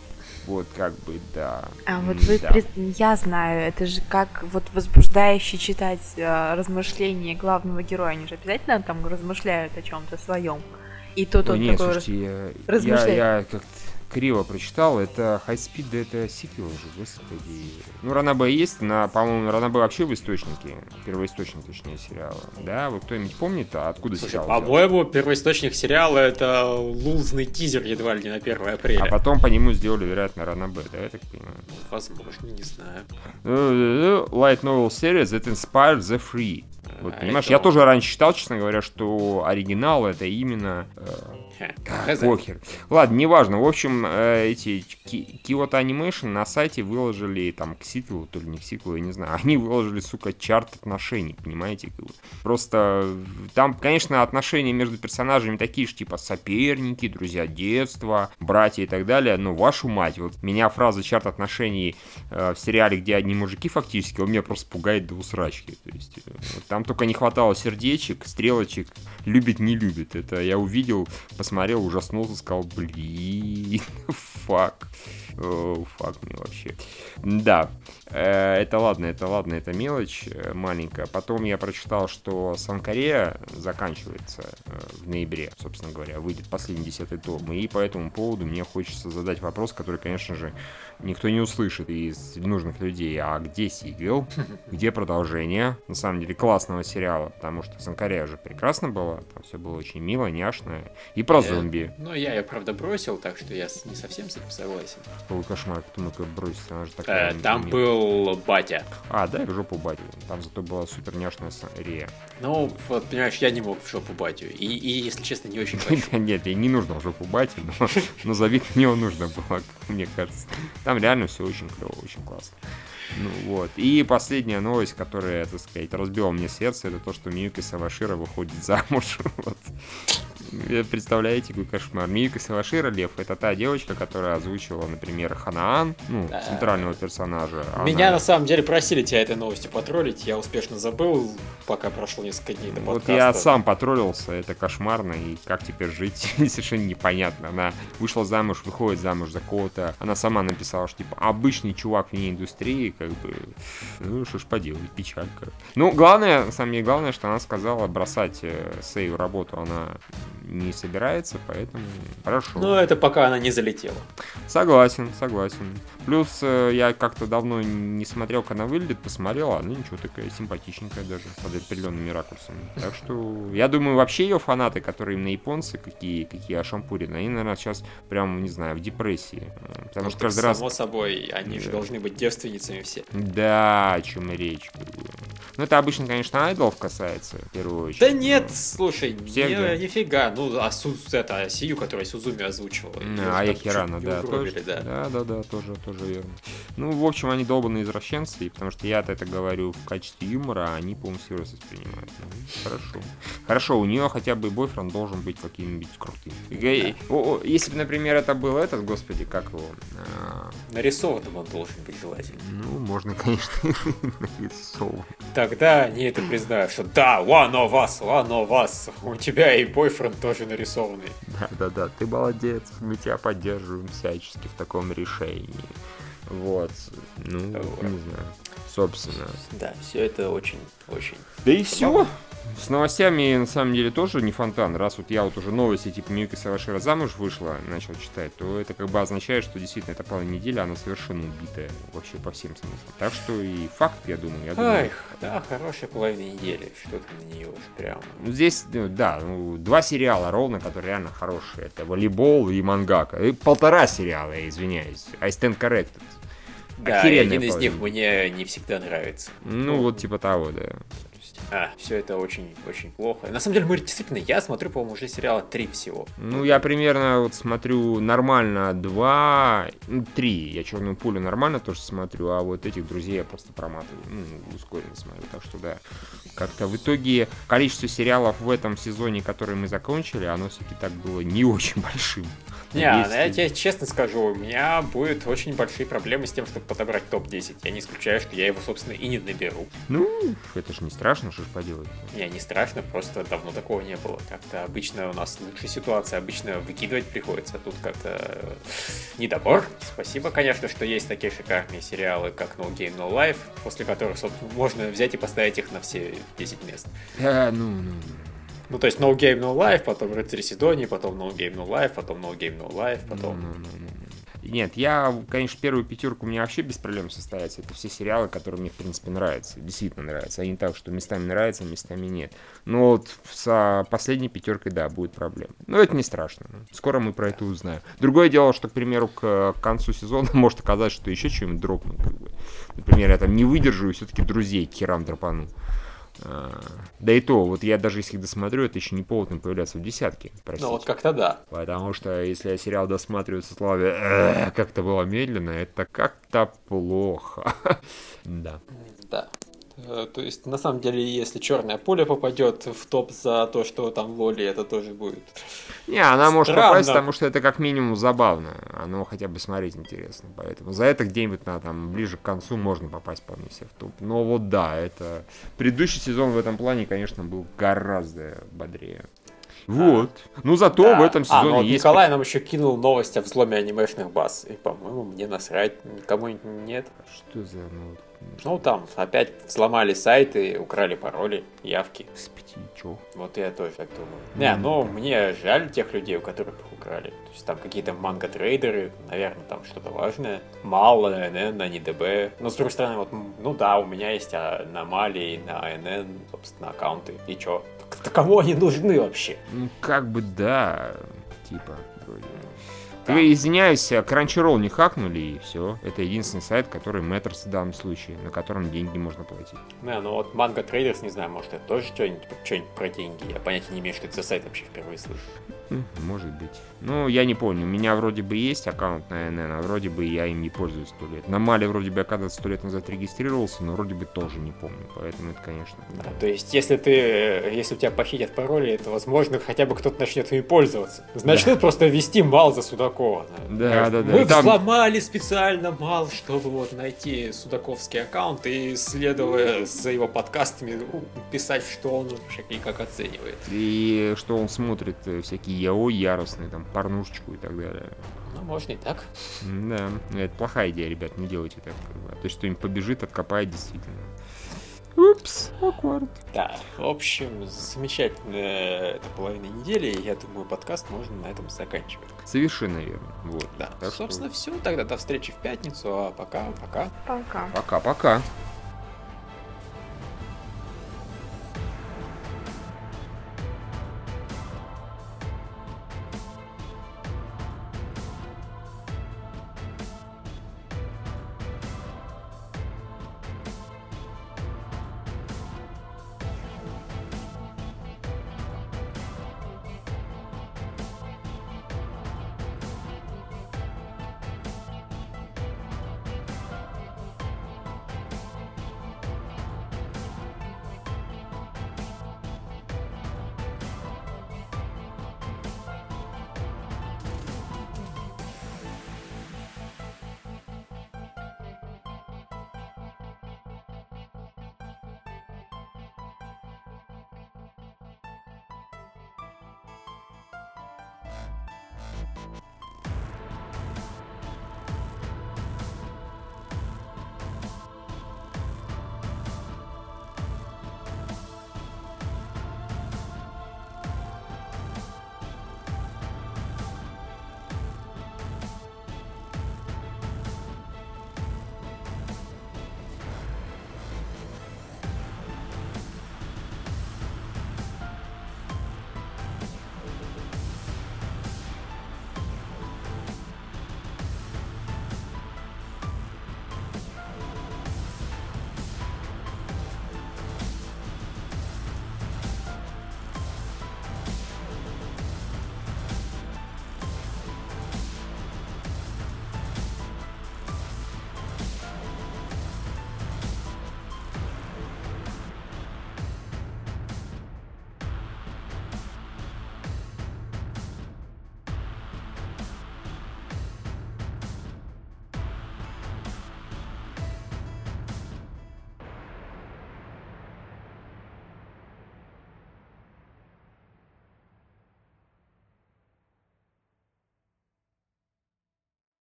Вот как бы, да. А вот вы, да. При... я знаю, это же как вот возбуждающе читать э, размышления главного героя. Они же обязательно там размышляют о чем-то своем. И тут Ой, он нет, такой слушайте, я, размышляет. Я, я как криво прочитал, это High Speed, да это сиквел уже, господи. Ну, Ранабе есть, на, по-моему, Ранабе вообще в источнике, первоисточник, точнее, сериала. Да, вот кто-нибудь помнит, а откуда Слушай, сериал? по-моему, первоисточник сериала это лузный тизер едва ли не на 1 апреля. А потом по нему сделали, вероятно, Ранабе, да, я так понимаю? Возможно, не знаю. Э, Light Novel Series that inspired the Free. Вот, А, понимаешь, я тоже раньше читал, честно говоря, что оригинал это именно э, А, хз. Похер. Ладно, неважно. В общем, э, эти Kyoto Animation на сайте выложили там к сиквелу, то ли не к сиквелу, я не знаю. Они выложили, сука, чарт отношений, понимаете? Просто э, там, конечно, отношения между персонажами такие же, типа соперники, друзья детства, братья и так далее. Но вашу мать, вот меня фраза чарт отношений э, в сериале, где одни мужики фактически, он меня просто пугает до усрачки. То есть, э, там только не хватало сердечек, стрелочек, любит, не любит. Это я увидел, посмотрел, ужаснулся, сказал, блин, фак. О, фак мне вообще. Да, э, это ладно, это ладно, это мелочь э, маленькая. Потом я прочитал, что Сан-Корея заканчивается э, в ноябре, собственно говоря, выйдет последний десятый том. И по этому поводу мне хочется задать вопрос, который, конечно же, никто не услышит из нужных людей. А где сиквел? Где продолжение? На самом деле классного сериала, потому что Сан-Корея же прекрасно было, там все было очень мило, няшно. И про Э, зомби. Ну, я ее, правда, бросил, так что я не совсем с этим согласен. Ой, кошмар, кто ну-ка бросить, она же такая... Э, Там милая. Был батя. А, да, в жопу батю. Там зато была супер няшная Рея. Ну, вот, понимаешь, я не мог в жопу батю. И, и, если честно, не очень хочу. Нет, ей не нужно в жопу батю, но, но забить на него нужно было, мне кажется. Там реально все очень клево, очень классно. Ну вот. И последняя новость, которая, так сказать, разбила мне сердце, это то, что Миюки Савашира выходит замуж. Вот. Представляете, какой кошмар. Миюки Савашира, Лев, это та девочка, которая озвучивала, например, Ханаан, ну, Да. центрального персонажа. Меня Она- на самом деле просили тебя этой новостью потроллить, я успешно забыл, пока прошло несколько дней до Вот я сам потроллился, это кошмарно, и как теперь жить, совершенно непонятно. Она вышла замуж, выходит замуж за кого-то, она сама написала, что типа обычный чувак вне индустрии, как бы, ну что ж поделать, печалька. Ну, главное, деле, главное, что она сказала бросать э, свою работу, она не собирается, поэтому хорошо. Но это пока она не залетела. Согласен, согласен. Плюс э, я как-то давно не смотрел, как она выглядит, посмотрел, а она ничего такая симпатичненькая даже, под определенными ракурсами. Так что я думаю, вообще ее фанаты, которые именно японцы, какие, какие ошампурены, они, наверное, сейчас прям, не знаю, в депрессии. Потому Ну, что каждый раз... Само собой, они же должны быть девственницами все. Да, о чем и речь. Ну, это обычно, конечно, айдолов касается, в первую очередь. Да нет, слушай, Всех, не- да? нифига. Ну, а Су, это Сию, которая Сузуми озвучивала. Ну, А Яхирана, да, угробили, тоже. да. Да, да, да, тоже, тоже верно. Ну, в общем, они долбанные извращенцы, потому что я это говорю в качестве юмора, а они, по-моему, всерьез воспринимают. Ну, хорошо. Хорошо, у нее хотя бы бойфренд должен быть каким-нибудь крутым. О, Если бы, например, это был этот, господи, как его? А, Нарисованным он должен быть желательно. Ну, можно, конечно, нарисовывать. Тогда они это признают, что да, one of us, one of us. У тебя и бойфренд тоже нарисованный. Да, да, да, ты молодец, мы тебя поддерживаем всячески в таком решении. Вот, ну, Вот. не знаю, собственно. Да, все это очень, очень. Да и все. С новостями, на самом деле, тоже не фонтан. Раз вот я вот уже новости, типа Миюки Савашира замуж вышла, начал читать, то это как бы означает, что действительно эта полная неделя, она совершенно убитая вообще по всем смыслам. Так что и факт, я думаю, я думаю. Ай, да, хорошая половина недели. Что ты на нее уж прям. Ну, Здесь, ну, да, ну, два сериала ровно, которые реально хорошие. Это волейбол и мангака. И полтора сериала, я извиняюсь. I stand corrected. Да, один из них половина. мне не всегда нравится. Ну, вот типа того, да. Есть, А, все это очень, очень плохо. На самом деле, мы действительно, я смотрю, по-моему, уже сериала три всего. Ну, я примерно вот смотрю нормально два, ну, три. Я черную пулю нормально тоже смотрю, а вот этих друзей я просто проматываю. Ну, ускоренно смотрю. Так что да. Как-то в итоге количество сериалов в этом сезоне, который мы закончили, оно все-таки так было не очень большим. Не, Есть- я тебе честно скажу, у меня будет очень большие проблемы с тем, чтобы подобрать топ-10. Я не исключаю, что я его, собственно, и не наберу. Ну, это же не страшно, что ж поделать. Не, не страшно, просто давно такого не было. Как-то обычно у нас лучшая ситуация, обычно выкидывать приходится, а тут как-то э, недобор. Спасибо, конечно, что есть такие шикарные сериалы, как No Game No Life, после которых, собственно, можно взять и поставить их на все 10 мест. Да, ну, ну, Ну, то есть No Game No Life, потом Рыцарь Сидонии, потом No Game No Life, потом No Game No Life, потом... Ну, ну, ну, ну. Нет, я, конечно, первую пятерку у меня вообще без проблем состоится. Это все сериалы, которые мне, в принципе, нравятся. Действительно нравятся. Они так, что местами нравятся, местами нет. Но вот с последней пятеркой, да, будет проблема. Но это не страшно. Скоро мы про это узнаем. Другое дело, что, к примеру, к концу сезона может оказаться, что еще что-нибудь дропнут. Как бы. Например, я там не выдержу и все-таки друзей к херам драпану. Да и то, вот я даже если их досмотрю, это еще не повод им появляться в десятке. Простите. Ну вот как-то да. Потому что если я сериал досматриваю со словами «Э, как-то было медленно, это как-то плохо. Да. Да. Э, то есть, на самом деле, если черное поле попадет в топ за то, что там Лоли, это тоже будет. Не, она Странно. может попасть, потому что это как минимум забавно. Оно хотя бы смотреть интересно. Поэтому за это где-нибудь на там ближе к концу можно попасть вполне себе в топ. Но вот да, это. Предыдущий сезон в этом плане, конечно, был гораздо бодрее. Вот. А, ну зато да. в этом сезоне а, ну, вот есть... Николай нам еще кинул новость о взломе анимешных баз. И, по-моему, мне насрать, никому нет. Что за ну, ну, там опять взломали сайты, украли пароли, явки. Господи, чё? Вот я тоже так думаю. Не, ну, мне жаль тех людей, у которых их украли. То есть там какие-то манго-трейдеры, наверное, там что-то важное. Мало на НН, на НДБ. Но, с другой стороны, вот, ну да, у меня есть а, на Мали и на НН, собственно, аккаунты. И чё? Так, кому они нужны вообще? Ну, как бы да, типа, вроде. Там. Извиняюсь, Crunchyroll не хакнули, и все. Это единственный сайт, который Matters в данном случае, на котором деньги можно платить. Да, ну вот Mango Traders, не знаю, может это тоже что-нибудь что про деньги. Я понятия не имею, что это за сайт вообще впервые слышу. Может быть. Ну, я не помню. У меня вроде бы есть аккаунт на НН, а вроде бы я им не пользуюсь сто лет. На Мале вроде бы я когда-то сто лет назад регистрировался, но вроде бы тоже не помню. Поэтому это, конечно... Да, то есть, если ты, если у тебя похитят пароли, то, возможно, хотя бы кто-то начнет ими пользоваться. Значит, да. просто ввести мал за Судакова. Да, да, да. Мы там... взломали специально мал, чтобы вот найти Судаковский аккаунт и, следуя за его подкастами, писать, что он вообще и как оценивает. И что он смотрит э, всякие яо яростные, там, порнушечку и так далее. Ну, можно и так. Да, это плохая идея, ребят, не делайте так. А то есть кто-нибудь побежит, откопает действительно. Упс, аккорд. Да, в общем, замечательная эта половина недели. Я думаю, подкаст можно на этом заканчивать. Совершенно верно. Вот. Да, так собственно, что... все. Тогда до встречи в пятницу. А пока, пока. Пока. Пока-пока.